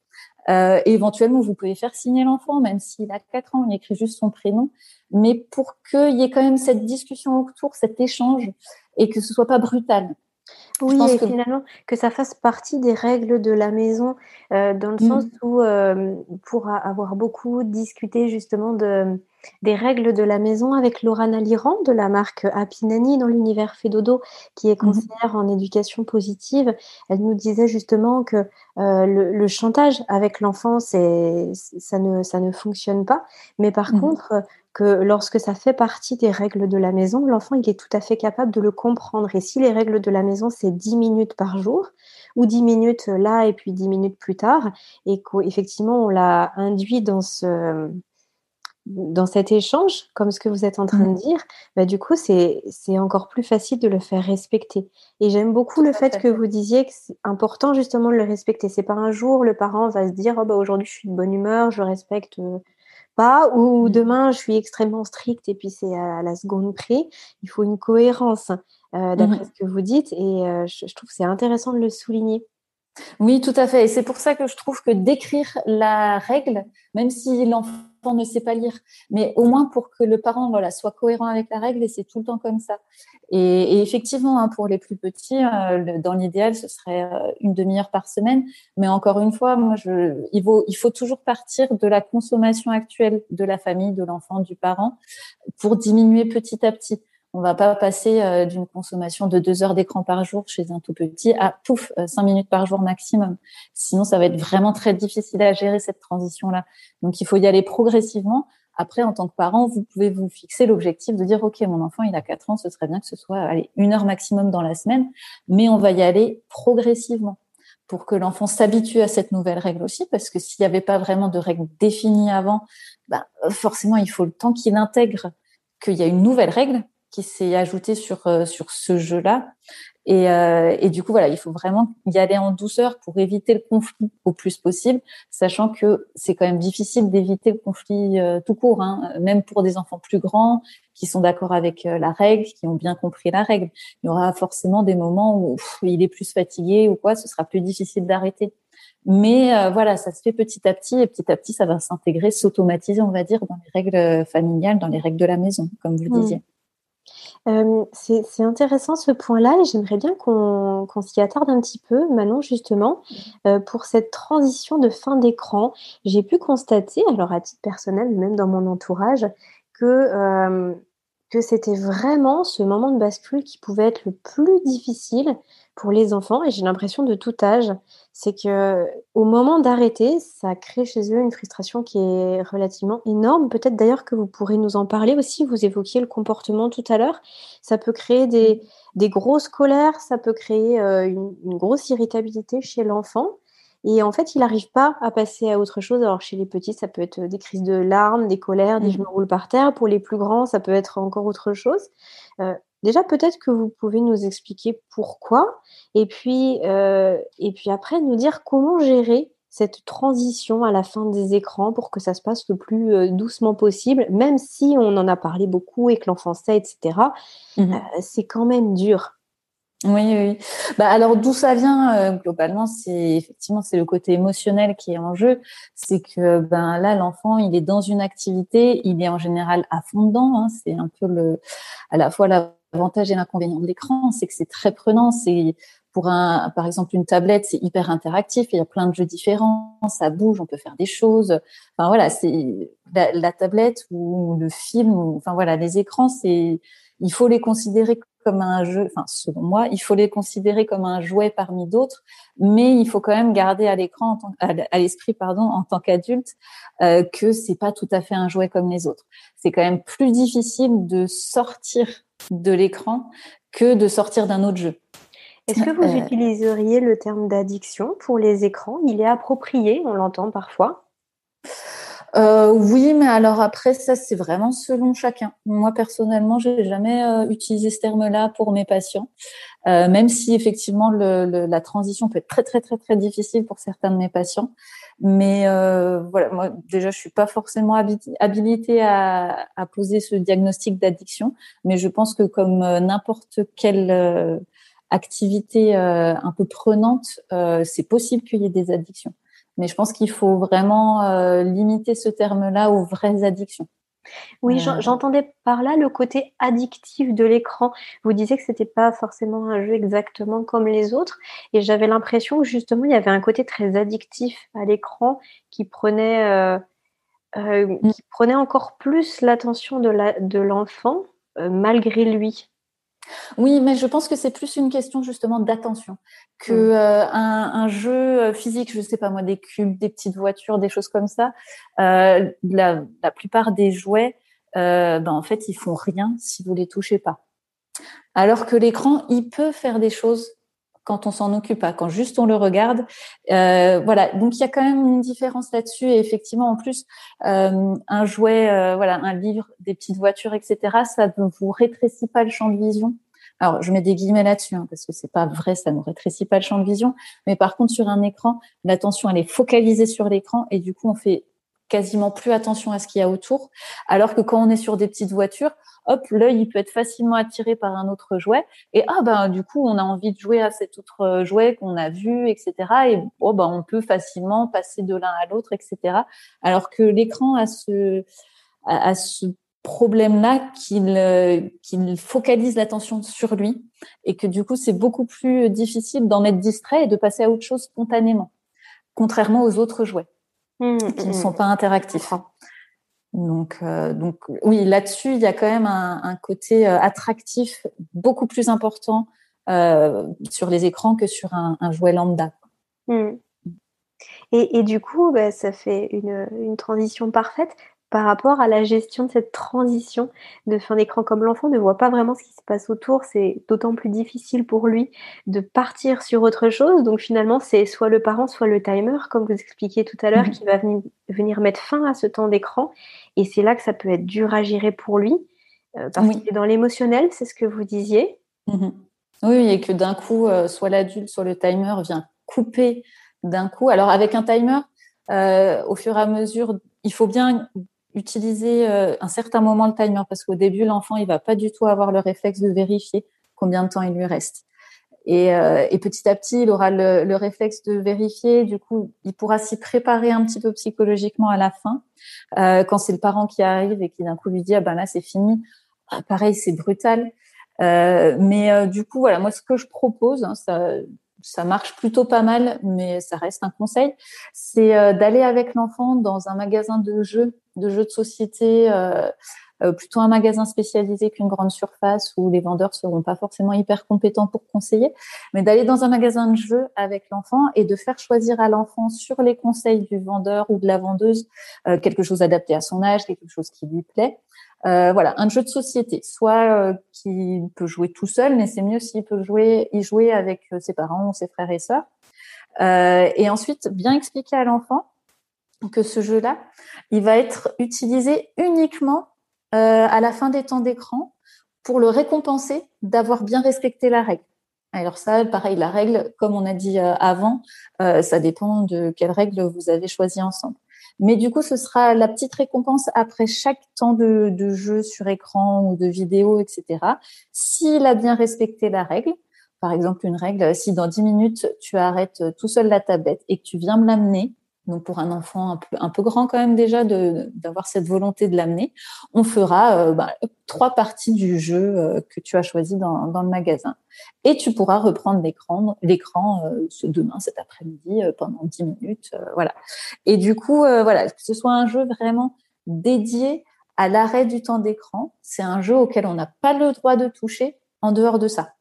Euh, éventuellement, vous pouvez faire signer l'enfant, même s'il a 4 ans, il écrit juste son prénom. Mais pour qu'il y ait quand même cette discussion autour, cet échange, et que ce soit pas brutal. Oui, et finalement, que ça fasse partie des règles de la maison, euh, dans le sens mmh. où, euh, pour avoir beaucoup discuté justement de, des règles de la maison avec Laura Naliran de la marque Apinani dans l'univers Fédodo, qui est mmh conseillère en éducation positive, elle nous disait justement que euh, le, chantage avec l'enfant, c'est ça ne, ça ne fonctionne pas, mais par mmh contre, que lorsque ça fait partie des règles de la maison, l'enfant il est tout à fait capable de le comprendre. Et si les règles de la maison c'est 10 minutes par jour, ou 10 minutes là et puis 10 minutes plus tard, et qu'effectivement on l'a induit dans ce dans cet échange, comme ce que vous êtes en train de mmh. dire, bah, du coup, c'est encore plus facile de le faire respecter. Et j'aime beaucoup le fait, que vous disiez que c'est important justement de le respecter. C'est pas un jour, le parent va se dire oh, bah, aujourd'hui je suis de bonne humeur, je respecte pas, ou mmh. demain je suis extrêmement stricte et puis c'est à la seconde près. Il faut une cohérence euh, d'après mmh ce que vous dites et euh, je, je, trouve que c'est intéressant de le souligner. Oui, tout à fait. Et c'est pour ça que je trouve que d'écrire la règle, même si l'enfant ne sait pas lire, mais au moins pour que le parent soit cohérent avec la règle et c'est tout le temps comme ça. Et, effectivement, hein, pour les plus petits, euh, dans l'idéal, ce serait euh, une demi-heure par semaine. Mais encore une fois, il faut toujours partir de la consommation actuelle de la famille, de l'enfant, du parent, pour diminuer petit à petit. On va pas passer euh, d'une consommation de deux heures d'écran par jour chez un tout petit à pouf euh, cinq minutes par jour maximum. Sinon, ça va être vraiment très difficile à gérer cette transition-là. Donc, il faut y aller progressivement. Après, en tant que parent, vous pouvez vous fixer l'objectif de dire, OK, mon enfant, il a quatre ans, ce serait bien que ce soit allez, une heure maximum dans la semaine, mais on va y aller progressivement pour que l'enfant s'habitue à cette nouvelle règle aussi, parce que s'il n'y avait pas vraiment de règle définie avant, bah, forcément, il faut le temps qu'il intègre qu'il y a une nouvelle règle qui s'est ajouté sur, euh, sur ce jeu-là. Et, euh, et, du coup, voilà, il faut vraiment y aller en douceur pour éviter le conflit au plus possible, sachant que c'est quand même difficile d'éviter le conflit euh, tout court, hein, même pour des enfants plus grands qui sont d'accord avec euh, la règle, qui ont bien compris la règle. Il y aura forcément des moments où il est plus fatigué ou quoi, ce sera plus difficile d'arrêter. Mais euh, voilà, ça se fait petit à petit et petit à petit, ça va s'intégrer, s'automatiser, on va dire, dans les règles familiales, dans les règles de la maison, comme vous mmh. disiez. Euh, c'est intéressant ce point-là et j'aimerais bien qu'on s'y attarde un petit peu, Manon, justement, euh, pour cette transition de fin d'écran. J'ai pu constater, alors à titre personnel, même dans mon entourage, que, euh, que c'était vraiment ce moment de bascule qui pouvait être le plus difficile pour les enfants et j'ai l'impression de tout âge, c'est que au moment d'arrêter, ça crée chez eux une frustration qui est relativement énorme. Peut-être d'ailleurs que vous pourrez nous en parler aussi. Vous évoquiez le comportement tout à l'heure. Ça peut créer des, des grosses colères, ça peut créer euh, une, grosse irritabilité chez l'enfant. Et en fait, il n'arrive pas à passer à autre chose. Alors, chez les petits, ça peut être des crises de larmes, des colères, des mmh. je me roule par terre. Pour les plus grands, ça peut être encore autre chose. Euh, Déjà, peut-être que vous pouvez nous expliquer pourquoi, et puis, euh, et puis après, nous dire comment gérer cette transition à la fin des écrans pour que ça se passe le plus euh, doucement possible, même si on en a parlé beaucoup et que l'enfant sait, etc. Mmh euh, c'est quand même dur. Oui, oui. Bah alors d'où ça vient globalement, c'est effectivement c'est le côté émotionnel qui est en jeu. C'est que ben là l'enfant il est dans une activité, il est en général à fond dedans. Hein, c'est un peu le à la fois la l'avantage et l'inconvénient de l'écran, c'est que c'est très prenant. C'est pour un, par exemple, une tablette, c'est hyper interactif. Il y a plein de jeux différents, ça bouge, on peut faire des choses. Enfin voilà, c'est la, tablette ou le film. enfin voilà, les écrans, c'est il faut les considérer comme un jeu. Enfin, selon moi, il faut les considérer comme un jouet parmi d'autres, mais il faut quand même garder à l'écran, à l'esprit, pardon, en tant qu'adulte, euh, que c'est pas tout à fait un jouet comme les autres. C'est quand même plus difficile de sortir de l'écran que de sortir d'un autre jeu. Est-ce que vous euh, utiliseriez le terme d'addiction pour les écrans? Il est approprié, on l'entend parfois. Euh, oui, mais alors après, ça, c'est vraiment selon chacun. Moi, personnellement, j'ai jamais euh, utilisé ce terme-là pour mes patients, même si effectivement la transition peut être très, très, très, très difficile pour certains de mes patients. Mais euh, voilà, moi déjà, je suis pas forcément habilitée à, poser ce diagnostic d'addiction, mais je pense que comme euh, n'importe quelle euh, activité euh, un peu prenante, c'est possible qu'il y ait des addictions. Mais je pense qu'il faut vraiment limiter ce terme-là aux vraies addictions. Oui, j'entendais par là le côté addictif de l'écran. Vous disiez que c'était pas forcément un jeu exactement comme les autres, et j'avais l'impression que justement il y avait un côté très addictif à l'écran qui prenait euh, euh, mm. qui prenait encore plus l'attention de l'enfant euh, malgré lui. Oui, mais je pense que c'est plus une question justement d'attention que mmh. euh, un, jeu euh, physique. Je sais pas moi, des cubes, des petites voitures, des choses comme ça. Euh, la, plupart des jouets, ben, en fait, ils font rien si vous les touchez pas. Alors que l'écran, il peut faire des choses quand on s'en occupe pas, quand juste on le regarde. voilà, donc il y a quand même une différence là-dessus. Et effectivement, en plus, un jouet, voilà, un livre, des petites voitures, etc., ça ne vous rétrécit pas le champ de vision. Alors, je mets des guillemets là-dessus, hein, parce que c'est pas vrai, ça ne rétrécit pas le champ de vision. Mais par contre, sur un écran, l'attention, elle est focalisée sur l'écran et du coup, on fait quasiment plus attention à ce qu'il y a autour. Alors que quand on est sur des petites voitures, hop, l'œil il peut être facilement attiré par un autre jouet et ah ben du coup on a envie de jouer à cet autre jouet qu'on a vu, etc. Et oh ben on peut facilement passer de l'un à l'autre, etc. Alors que l'écran a ce problème-là qu'il qu'il focalise l'attention sur lui et que du coup c'est beaucoup plus difficile d'en être distrait et de passer à autre chose spontanément, contrairement aux autres jouets. Mmh, qui ne mmh. sont pas interactifs. Donc, euh, donc oui, là-dessus, il y a quand même un, côté euh, attractif beaucoup plus important euh, sur les écrans que sur un, jouet lambda. Mmh. Et, du coup, bah, ça fait une, une, transition parfaite par rapport à la gestion de cette transition de fin d'écran. Comme l'enfant ne voit pas vraiment ce qui se passe autour, c'est d'autant plus difficile pour lui de partir sur autre chose. Donc finalement, c'est soit le parent, soit le timer, comme vous expliquiez tout à l'heure, mmh qui va venir, mettre fin à ce temps d'écran. Et c'est là que ça peut être dur à gérer pour lui, euh, parce qu'il est dans l'émotionnel, c'est ce que vous disiez. Mmh Oui, et que d'un coup, soit l'adulte, soit le timer vient couper d'un coup. Alors avec un timer, au fur et à mesure, il faut bien utiliser un certain moment le timer parce qu'au début, l'enfant, il va pas du tout avoir le réflexe de vérifier combien de temps il lui reste. Et, euh, et, petit à petit, il aura le, le, réflexe de vérifier. Du coup, il pourra s'y préparer un petit peu psychologiquement à la fin. Euh, quand c'est le parent qui arrive et qui d'un coup lui dit ah ben là c'est fini, ah, pareil c'est brutal. Euh, mais euh, du coup voilà, moi ce que je propose, hein, ça, ça marche plutôt pas mal, mais ça reste un conseil, c'est euh, d'aller avec l'enfant dans un magasin de jeux, de jeux de société. Euh, euh, plutôt un magasin spécialisé qu'une grande surface où les vendeurs seront pas forcément hyper compétents pour conseiller, mais d'aller dans un magasin de jeux avec l'enfant et de faire choisir à l'enfant sur les conseils du vendeur ou de la vendeuse euh, quelque chose adapté à son âge, quelque chose qui lui plaît. Euh, voilà, un jeu de société, soit euh, qui peut jouer tout seul, mais c'est mieux s'il peut jouer, y jouer avec ses parents ou ses frères et sœurs. et ensuite, bien expliquer à l'enfant que ce jeu-là, il va être utilisé uniquement euh, à la fin des temps d'écran pour le récompenser d'avoir bien respecté la règle. Alors ça, pareil, la règle, comme on a dit euh, avant, euh, ça dépend de quelle règle vous avez choisi ensemble. Mais du coup, ce sera la petite récompense après chaque temps de, de jeu sur écran ou de vidéo, etc. S'il a bien respecté la règle, par exemple une règle, si dans 10 minutes tu arrêtes tout seul la tablette et que tu viens me l'amener, donc pour un enfant un peu, un peu grand quand même déjà d'avoir cette volonté de l'amener, on fera euh, bah, trois parties du jeu euh, que tu as choisi dans, dans, le magasin. Et tu pourras reprendre l'écran l'écran euh, ce demain, cet après-midi, pendant dix minutes. voilà. Et du coup, voilà, que ce soit un jeu vraiment dédié à l'arrêt du temps d'écran, c'est un jeu auquel on n'a pas le droit de toucher en dehors de ça.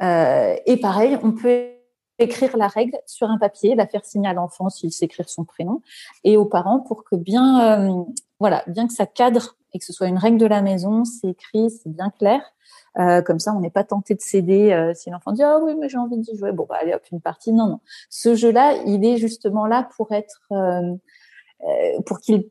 et pareil, on peut écrire la règle sur un papier, la faire signer à l'enfant s'il sait écrire son prénom, et aux parents pour que bien, euh, voilà, bien que ça cadre et que ce soit une règle de la maison, c'est écrit, c'est bien clair. Euh, comme ça, on n'est pas tenté de céder euh, si l'enfant dit ah oui mais j'ai envie d'y jouer. Bon bah allez hop une partie. Non non. Ce jeu-là, il est justement là pour être pour qu'il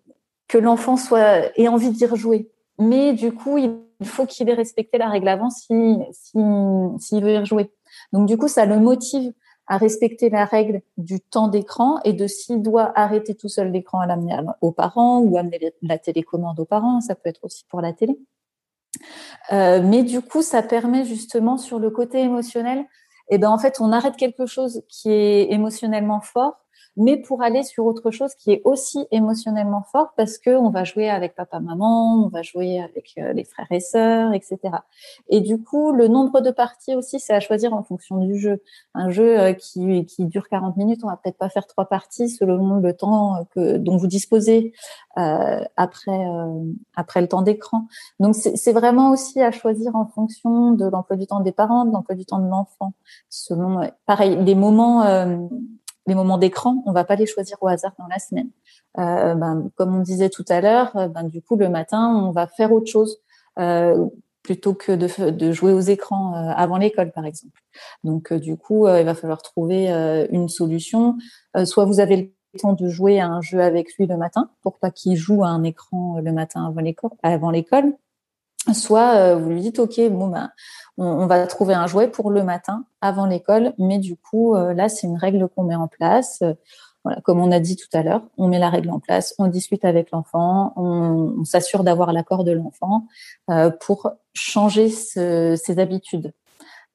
que l'enfant soit ait envie d'y rejouer. Mais du coup, il faut qu'il ait respecté la règle avant si s'il si, veut y rejouer. Donc du coup, ça le motive à respecter la règle du temps d'écran et de s'il doit arrêter tout seul l'écran à l'amener aux parents ou amener la télécommande aux parents, ça peut être aussi pour la télé. Euh, mais du coup, ça permet justement sur le côté émotionnel, et eh ben en fait, on arrête quelque chose qui est émotionnellement fort mais pour aller sur autre chose qui est aussi émotionnellement fort parce que on va jouer avec papa, maman, on va jouer avec euh, les frères et sœurs, etc. Et du coup, le nombre de parties aussi, c'est à choisir en fonction du jeu. Un jeu euh, qui, qui dure 40 minutes, on va peut-être pas faire trois parties selon le temps que, dont vous disposez euh, après, euh, après le temps d'écran. Donc, c'est vraiment aussi à choisir en fonction de l'emploi du temps des parents, de l'emploi du temps de l'enfant. Selon, pareil, les moments les moments d'écran, on va pas les choisir au hasard dans la semaine. Euh, ben, comme on disait tout à l'heure, euh, ben, du coup, le matin, on va faire autre chose euh, plutôt que de, de, jouer aux écrans avant l'école, par exemple. Donc, du coup, il va falloir trouver une solution. soit vous avez le temps de jouer à un jeu avec lui le matin pour pas qu'il joue à un écran le matin avant l'école soit euh, vous lui dites ok bon ben on, va trouver un jouet pour le matin avant l'école mais du coup euh, là c'est une règle qu'on met en place. Voilà comme on a dit tout à l'heure on met la règle en place on discute avec l'enfant on, s'assure d'avoir l'accord de l'enfant euh, pour changer ses habitudes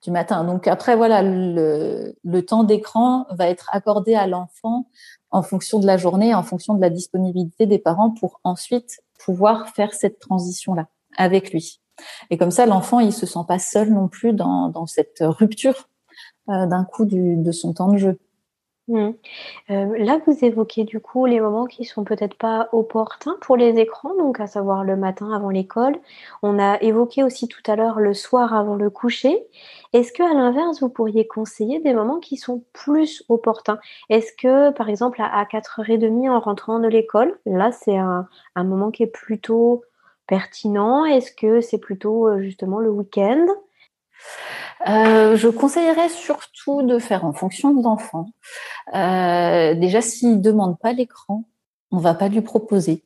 du matin. Donc après voilà le, temps d'écran va être accordé à l'enfant en fonction de la journée en fonction de la disponibilité des parents pour ensuite pouvoir faire cette transition là avec lui. Et comme ça, l'enfant, il se sent pas seul non plus dans, cette rupture euh, d'un coup de son temps de jeu. Mmh. Euh, là, vous évoquez du coup les moments qui sont peut-être pas opportuns pour les écrans, donc à savoir le matin avant l'école. On a évoqué aussi tout à l'heure le soir avant le coucher. Est-ce que à l'inverse, vous pourriez conseiller des moments qui sont plus opportuns? Est-ce que, par exemple, à, 4h30 en rentrant de l'école, là, c'est un moment qui est plutôt pertinent? Est-ce que c'est plutôt euh, justement le week-end? Euh, je conseillerais surtout de faire en fonction de l'enfant. Euh, déjà, s'il ne demande pas l'écran, on ne va pas lui proposer.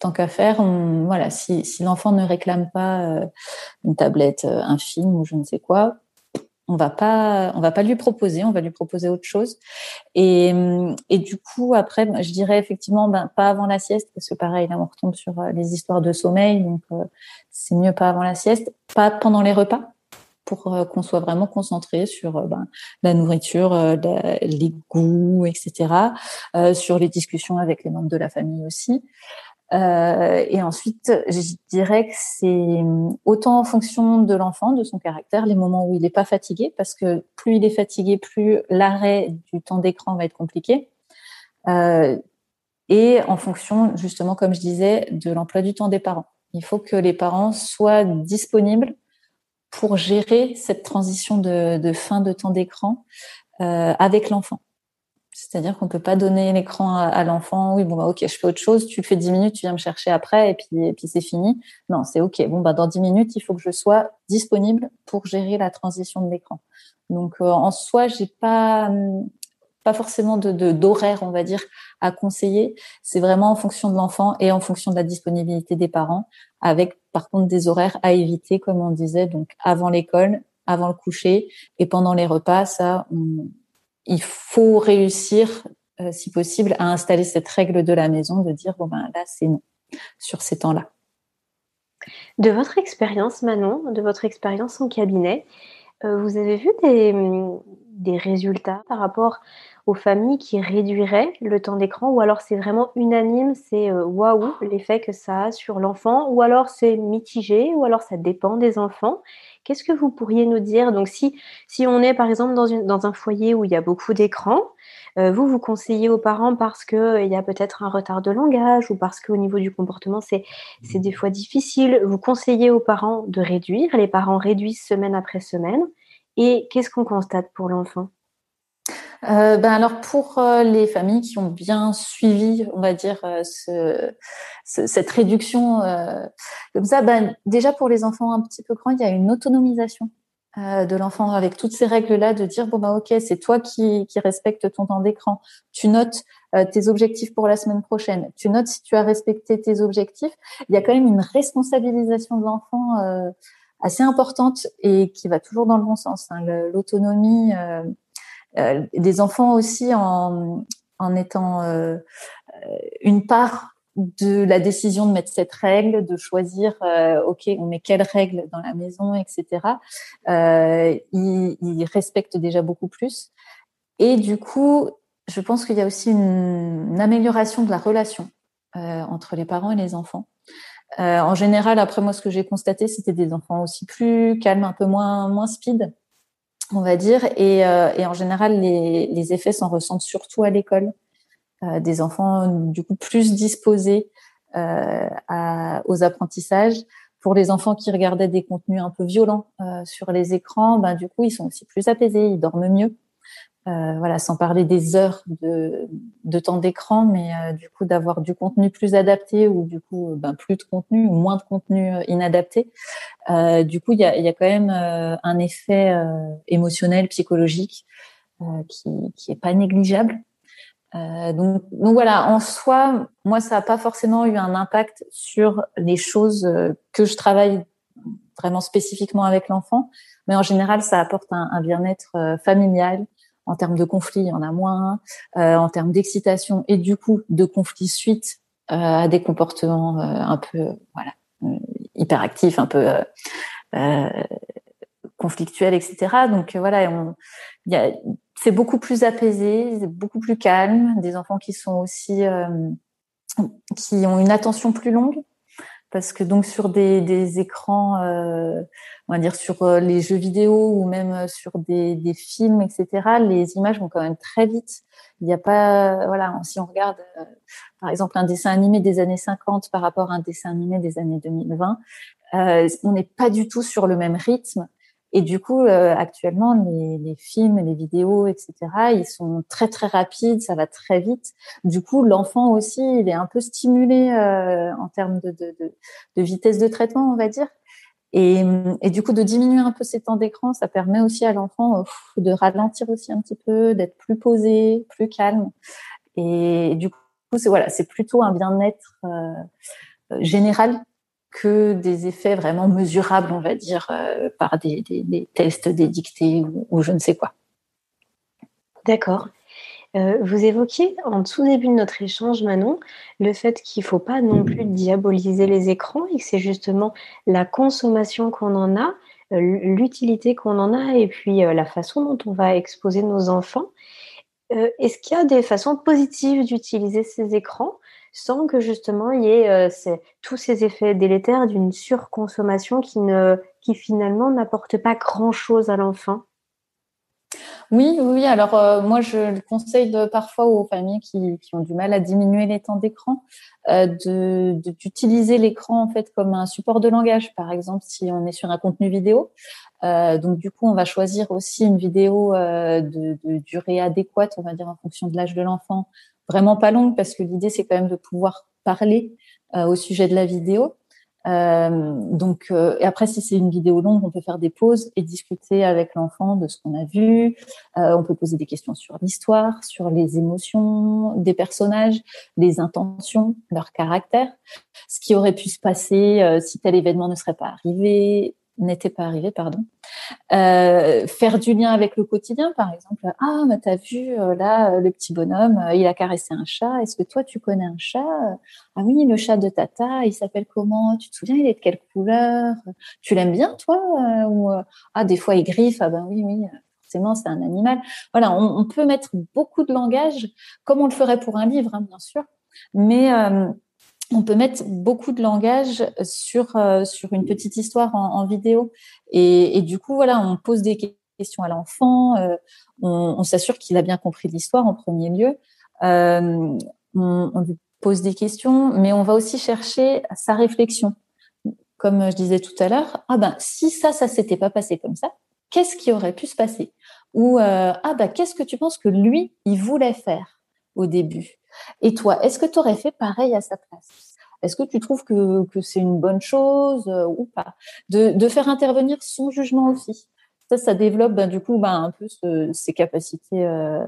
Tant qu'à faire, voilà, si, l'enfant ne réclame pas une tablette, un film ou je ne sais quoi, on va pas, on va pas lui proposer, on va lui proposer autre chose. Et, et du coup, après, je dirais effectivement, ben, pas avant la sieste, parce que pareil, là, on retombe sur euh, les histoires de sommeil, donc euh, c'est mieux pas avant la sieste, pas pendant les repas, pour euh, qu'on soit vraiment concentré sur ben, la nourriture, les goûts, etc., sur les discussions avec les membres de la famille aussi. Euh, et ensuite, je dirais que c'est autant en fonction de l'enfant, de son caractère, les moments où il n'est pas fatigué, parce que plus il est fatigué, plus l'arrêt du temps d'écran va être compliqué. Euh, et en fonction, justement, comme je disais, de l'emploi du temps des parents. Il faut que les parents soient disponibles pour gérer cette transition de, de fin de temps d'écran euh, avec l'enfant. C'est-à-dire qu'on peut pas donner l'écran à, l'enfant. Oui, bon, bah, ok, je fais autre chose. Tu le fais 10 minutes, tu viens me chercher après, et puis, et puis c'est fini. Non, c'est ok. Bon, bah, dans 10 minutes, il faut que je sois disponible pour gérer la transition de l'écran. Donc, euh, en soi, j'ai pas, hum, pas forcément de, d'horaire, on va dire, à conseiller. C'est vraiment en fonction de l'enfant et en fonction de la disponibilité des parents, avec, par contre, des horaires à éviter, comme on disait, donc, avant l'école, avant le coucher et pendant les repas, ça, on, il faut réussir, euh, si possible, à installer cette règle de la maison de dire bon ben là c'est non sur ces temps-là. De votre expérience, Manon, de votre expérience en cabinet, euh, vous avez vu des, des, résultats par rapport aux familles qui réduiraient le temps d'écran ou alors c'est vraiment unanime, c'est euh, waouh l'effet que ça a sur l'enfant ou alors c'est mitigé ou alors ça dépend des enfants? Qu'est-ce que vous pourriez nous dire? Donc, si, on est par exemple dans, un foyer où il y a beaucoup d'écrans, euh, vous, vous conseillez aux parents parce qu'il euh, y a peut-être un retard de langage ou parce qu'au niveau du comportement, c'est des fois difficile. Vous conseillez aux parents de réduire. Les parents réduisent semaine après semaine. Et qu'est-ce qu'on constate pour l'enfant? Euh, ben alors pour euh, les familles qui ont bien suivi, on va dire euh, ce, cette réduction comme ça, ben déjà pour les enfants un petit peu grands, il y a une autonomisation de l'enfant avec toutes ces règles-là de dire bon bah ok c'est toi qui, qui respecte ton temps d'écran, tu notes tes objectifs pour la semaine prochaine, tu notes si tu as respecté tes objectifs. Il y a quand même une responsabilisation de l'enfant assez importante et qui va toujours dans le bon sens. Hein. L'autonomie euh, des enfants aussi en, étant euh, une part de la décision de mettre cette règle, de choisir, euh, ok, on met quelle règle dans la maison, etc. Euh, ils, respectent déjà beaucoup plus. Et du coup, je pense qu'il y a aussi une, une, amélioration de la relation euh, entre les parents et les enfants. Euh, en général, après moi, ce que j'ai constaté, c'était des enfants aussi plus calmes, un peu moins moins speed, on va dire. Et, euh, en général, les, effets s'en ressentent surtout à l'école. Euh, des enfants du coup plus disposés euh, aux apprentissages. Pour les enfants qui regardaient des contenus un peu violents sur les écrans, ben du coup ils sont aussi plus apaisés, ils dorment mieux. Euh, voilà, sans parler des heures de, de temps d'écran, mais euh, du coup d'avoir du contenu plus adapté ou du coup ben, plus de contenu ou moins de contenu euh, inadapté. du coup, il y a, y a, quand même un effet émotionnel, psychologique qui, qui est pas négligeable. donc, donc voilà, en soi, moi ça n'a pas forcément eu un impact sur les choses que je travaille vraiment spécifiquement avec l'enfant, mais en général, ça apporte un, un bien-être familial, en termes de conflits, il y en a moins. Euh, en termes d'excitation et du coup de conflits suite euh, à des comportements euh, un peu voilà hyperactifs, un peu conflictuels, etc. Donc voilà, c'est beaucoup plus apaisé, beaucoup plus calme. Des enfants qui sont aussi qui ont une attention plus longue parce que donc sur des, des écrans, euh, on va dire sur euh, les jeux vidéo ou même euh, sur des, des, films, etc., les images vont quand même très vite. Il n'y a pas, voilà, si on regarde par exemple un dessin animé des années 50 par rapport à un dessin animé des années 2020, euh, on n'est pas du tout sur le même rythme. Et du coup, euh, actuellement, les, les, films, les vidéos, etc., ils sont très très rapides, ça va très vite. Du coup, l'enfant aussi, il est un peu stimulé euh, en termes de, de, de, vitesse de traitement, on va dire. Et, et, du coup, de diminuer un peu ses temps d'écran, ça permet aussi à l'enfant de ralentir aussi un petit peu, d'être plus posé, plus calme. Et du coup, c'est voilà, c'est plutôt un bien-être euh, général que des effets vraiment mesurables, on va dire, euh, par des, tests, des dictées ou, je ne sais quoi. D'accord. Euh, vous évoquiez en tout début de notre échange, Manon, le fait qu'il ne faut pas non plus diaboliser les écrans et que c'est justement la consommation qu'on en a, euh, l'utilité qu'on en a et puis la façon dont on va exposer nos enfants. Est-ce qu'il y a des façons positives d'utiliser ces écrans? Sans que justement il y ait euh, tous ces effets délétères d'une surconsommation qui, ne, finalement n'apporte pas grand-chose à l'enfant. Oui, oui. Alors euh, moi, je le conseille parfois aux familles qui, ont du mal à diminuer les temps d'écran, euh, d'utiliser l'écran en fait comme un support de langage. Par exemple, si on est sur un contenu vidéo, donc du coup, on va choisir aussi une vidéo de, de, durée adéquate, on va dire en fonction de l'âge de l'enfant, vraiment pas longue parce que l'idée c'est quand même de pouvoir parler euh, au sujet de la vidéo. Euh, donc, euh, et après, si c'est une vidéo longue, on peut faire des pauses et discuter avec l'enfant de ce qu'on a vu. on peut poser des questions sur l'histoire, sur les émotions des personnages, les intentions, leur caractère, ce qui aurait pu se passer si tel événement ne serait pas arrivé, n'était pas arrivé, pardon. Euh, faire du lien avec le quotidien, par exemple. Ah, mais t'as vu euh, là euh, le petit bonhomme, il a caressé un chat. Est-ce que toi tu connais un chat Ah oui, le chat de Tata, il s'appelle comment Tu te souviens, il est de quelle couleur Tu l'aimes bien, toi Ou ah, des fois il griffe. Ah ben oui, oui. Forcément, c'est un animal. Voilà, on, peut mettre beaucoup de langage, comme on le ferait pour un livre, hein, bien sûr. Mais on peut mettre beaucoup de langage sur euh, sur une petite histoire en, vidéo. Et, du coup voilà on pose des questions à l'enfant euh, on, s'assure qu'il a bien compris l'histoire en premier lieu. Euh, on, pose des questions mais on va aussi chercher sa réflexion. Comme je disais tout à l'heure ah ben si ça ça s'était pas passé comme ça qu'est-ce qui aurait pu se passer? Ou ah ben qu'est-ce que tu penses que lui il voulait faire au début? Et toi, est-ce que tu aurais fait pareil à sa place? Est-ce que tu trouves que, c'est une bonne chose euh, ou pas? De, faire intervenir son jugement aussi. Ça, ça développe ben, du coup ben, un peu ses capacités euh,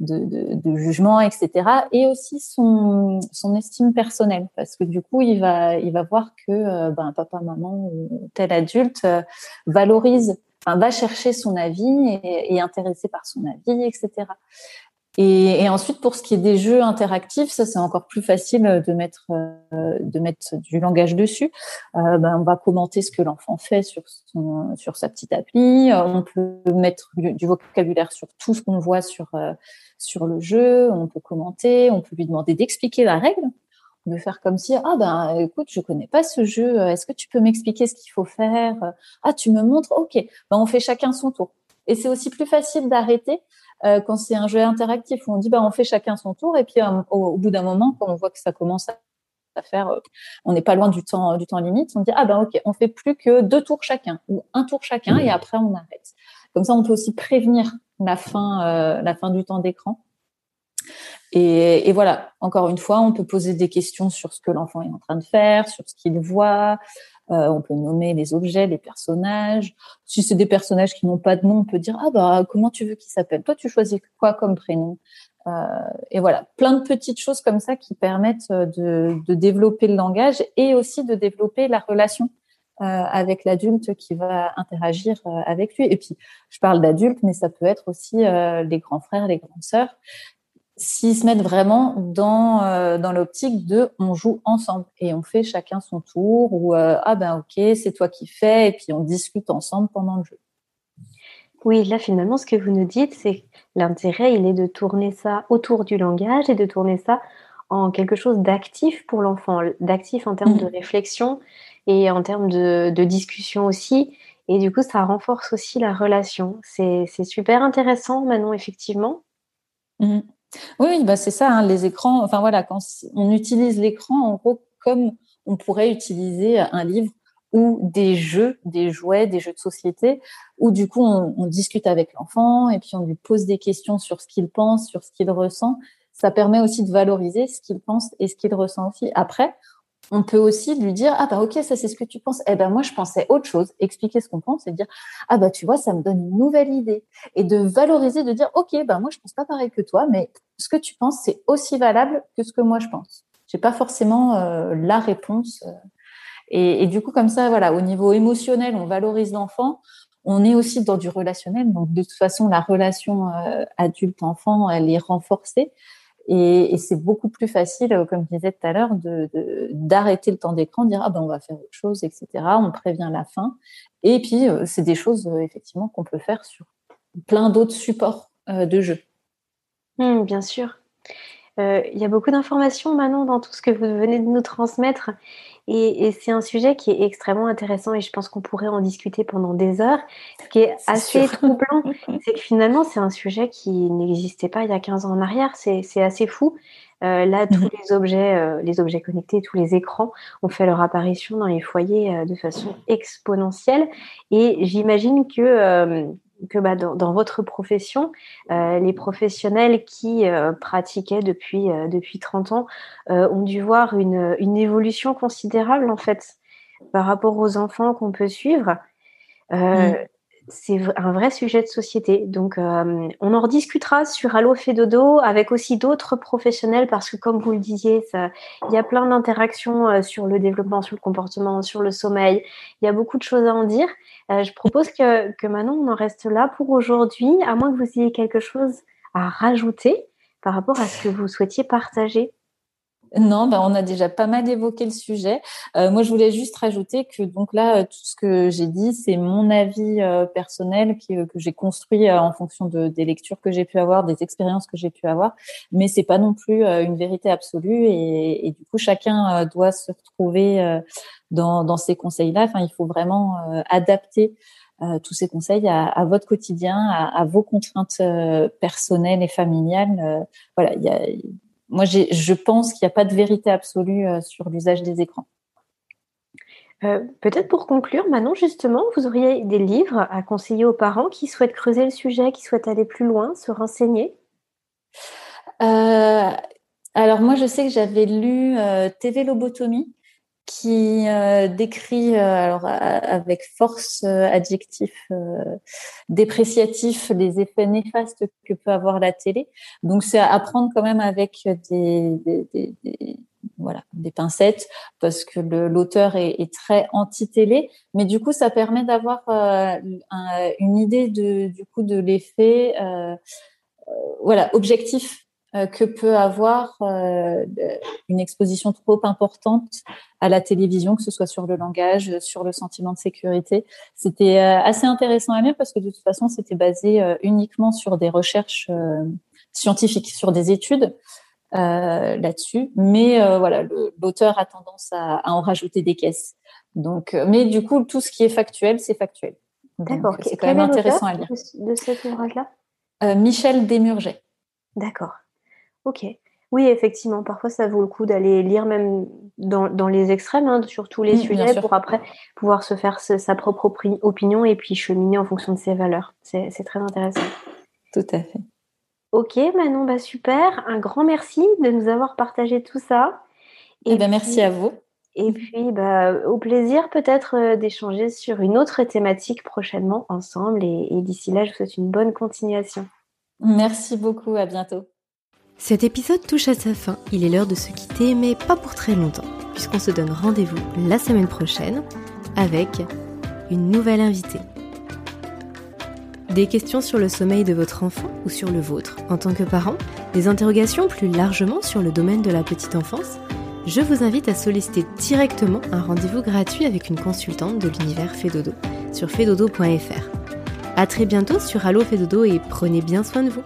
de, jugement, etc. Et aussi son, estime personnelle, parce que du coup, il va, voir que euh, ben, papa, maman ou tel adulte valorise va chercher son avis et, est intéressé par son avis, etc. Et, et, ensuite, pour ce qui est des jeux interactifs, ça c'est encore plus facile de mettre euh, de mettre du langage dessus. Euh, ben, on va commenter ce que l'enfant fait sur son, sur sa petite appli. Euh, on peut mettre du, vocabulaire sur tout ce qu'on voit sur euh, sur le jeu. On peut commenter. On peut lui demander d'expliquer la règle. On peut faire comme si ah ben écoute je connais pas ce jeu. Est-ce que tu peux m'expliquer ce qu'il faut faire? Ah tu me montres. Ok. Ben on fait chacun son tour. Et c'est aussi plus facile d'arrêter euh, quand c'est un jeu interactif on dit bah on fait chacun son tour et puis euh, au, bout d'un moment quand on voit que ça commence à faire, euh, on n'est pas loin du temps du temps limite, on dit ah ben ok on fait plus que deux tours chacun ou un tour chacun et après on arrête. Comme ça on peut aussi prévenir la fin la fin du temps d'écran. Et, et, voilà, encore une fois, on peut poser des questions sur ce que l'enfant est en train de faire, sur ce qu'il voit, euh, on peut nommer les objets, les personnages. Si c'est des personnages qui n'ont pas de nom, on peut dire ah bah comment tu veux qu'ils s'appellent? Toi, tu choisis quoi comme prénom? Euh, Et voilà, plein de petites choses comme ça qui permettent euh, de, développer le langage et aussi de développer la relation avec l'adulte qui va interagir avec lui. Et puis, je parle d'adulte, mais ça peut être aussi les grands frères, les grandes sœurs s'ils se mettent vraiment dans, euh, dans l'optique de on joue ensemble et on fait chacun son tour ou euh, ah ben ok c'est toi qui fais et puis on discute ensemble pendant le jeu. Oui, là finalement ce que vous nous dites c'est l'intérêt il est de tourner ça autour du langage et de tourner ça en quelque chose d'actif pour l'enfant, d'actif en termes de mmh. réflexion et en termes de, de, discussion aussi. Et du coup ça renforce aussi la relation. C'est super intéressant Manon effectivement. Mmh. Oui, bah c'est ça, hein, les écrans. Enfin voilà, quand on utilise l'écran, en gros, comme on pourrait utiliser un livre ou des jeux, des jouets, des jeux de société, où du coup on, discute avec l'enfant et puis on lui pose des questions sur ce qu'il pense, sur ce qu'il ressent. Ça permet aussi de valoriser ce qu'il pense et ce qu'il ressent aussi. Après, on peut aussi lui dire ah bah ok ça c'est ce que tu penses eh ben moi je pensais autre chose expliquer ce qu'on pense et dire ah bah tu vois ça me donne une nouvelle idée et de valoriser de dire ok bah moi je pense pas pareil que toi mais ce que tu penses c'est aussi valable que ce que moi je pense j'ai pas forcément euh, la réponse euh, Et, du coup, comme ça, voilà, au niveau émotionnel, on valorise l'enfant. On est aussi dans du relationnel. Donc, de toute façon, la relation euh, adulte-enfant, elle est renforcée. Et, c'est beaucoup plus facile, euh, comme je disais tout à l'heure, d'arrêter le temps d'écran, de dire ah ben on va faire autre chose, etc. On prévient la fin. Et puis euh, c'est des choses effectivement qu'on peut faire sur plein d'autres supports de jeu. Mmh, bien sûr. Il y a beaucoup d'informations, Manon, dans tout ce que vous venez de nous transmettre. Et, c'est un sujet qui est extrêmement intéressant et je pense qu'on pourrait en discuter pendant des heures. Ce qui est, assez troublant, c'est que finalement, c'est un sujet qui n'existait pas il y a 15 ans en arrière. C'est assez fou. Euh, là, tous mhm. les objets, euh, les objets connectés, tous les écrans ont fait leur apparition dans les foyers euh, de façon exponentielle. Et j'imagine que que bah, dans, votre profession, euh, les professionnels qui euh, pratiquaient depuis, euh, depuis 30 ans ont dû voir une, une, évolution considérable en fait par rapport aux enfants qu'on peut suivre. Mm c'est un vrai sujet de société. Donc, euh, on en rediscutera sur Allo fait dodo avec aussi d'autres professionnels parce que, comme vous le disiez, il y a plein d'interactions euh, sur le développement, sur le comportement, sur le sommeil. Il y a beaucoup de choses à en dire. Euh, je propose que, que Manon, on en reste là pour aujourd'hui, à moins que vous ayez quelque chose à rajouter par rapport à ce que vous souhaitiez partager. Non, ben on a déjà pas mal évoqué le sujet. Euh, moi, je voulais juste rajouter que donc là, euh, tout ce que j'ai dit, c'est mon avis euh, personnel que j'ai construit en fonction de, des lectures que j'ai pu avoir, des expériences que j'ai pu avoir, mais c'est pas non plus une vérité absolue et, du coup, chacun doit se retrouver dans, dans ces conseils-là. Enfin, il faut vraiment adapter tous ces conseils à, votre quotidien, à, à vos contraintes personnelles et familiales. voilà, il moi, je pense qu'il n'y a pas de vérité absolue euh, sur l'usage des écrans. Euh, peut-être pour conclure, Manon, justement, vous auriez des livres à conseiller aux parents qui souhaitent creuser le sujet, qui souhaitent aller plus loin, se renseigner? Euh, Alors moi, je sais que j'avais lu TV Lobotomie qui euh, décrit euh, alors avec force euh, adjectif dépréciatif les effets néfastes que peut avoir la télé. Donc c'est à prendre quand même avec des, voilà des pincettes parce que l'auteur est, très anti-télé, mais du coup ça permet d'avoir une idée de du coup de l'effet voilà objectif que peut avoir euh, une exposition trop importante à la télévision, que ce soit sur le langage, sur le sentiment de sécurité. C'était euh, assez intéressant à lire parce que de toute façon, c'était basé uniquement sur des recherches scientifiques, sur des études. Euh, là-dessus. Mais euh, voilà, l'auteur a tendance à, à, en rajouter des caisses. Donc, mais du coup, tout ce qui est factuel, c'est factuel. D'accord. C'est quand même intéressant à lire. De, cet ouvrage-là? Euh, Michel Desmurget. D'accord. Ok. Oui, effectivement, parfois ça vaut le coup d'aller lire même dans, les extrêmes, hein, sur tous les sujets, pour après pouvoir se faire sa propre opinion et puis cheminer en fonction de ses valeurs. C'est très intéressant. Tout à fait. Ok, Manon, bah super. Un grand merci de nous avoir partagé tout ça. Et, eh ben, merci à vous. Et puis, bah, au plaisir peut-être euh, d'échanger sur une autre thématique prochainement ensemble. et d'ici là, je vous souhaite une bonne continuation. Merci beaucoup. À bientôt. Cet épisode touche à sa fin, il est l'heure de se quitter, mais pas pour très longtemps, puisqu'on se donne rendez-vous la semaine prochaine avec une nouvelle invitée. Des questions sur le sommeil de votre enfant ou sur le vôtre en tant que parent, des interrogations plus largement sur le domaine de la petite enfance, je vous invite à solliciter directement un rendez-vous gratuit avec une consultante de l'univers Fedodo sur fedodo.fr. A très bientôt sur Allo Fedodo et prenez bien soin de vous.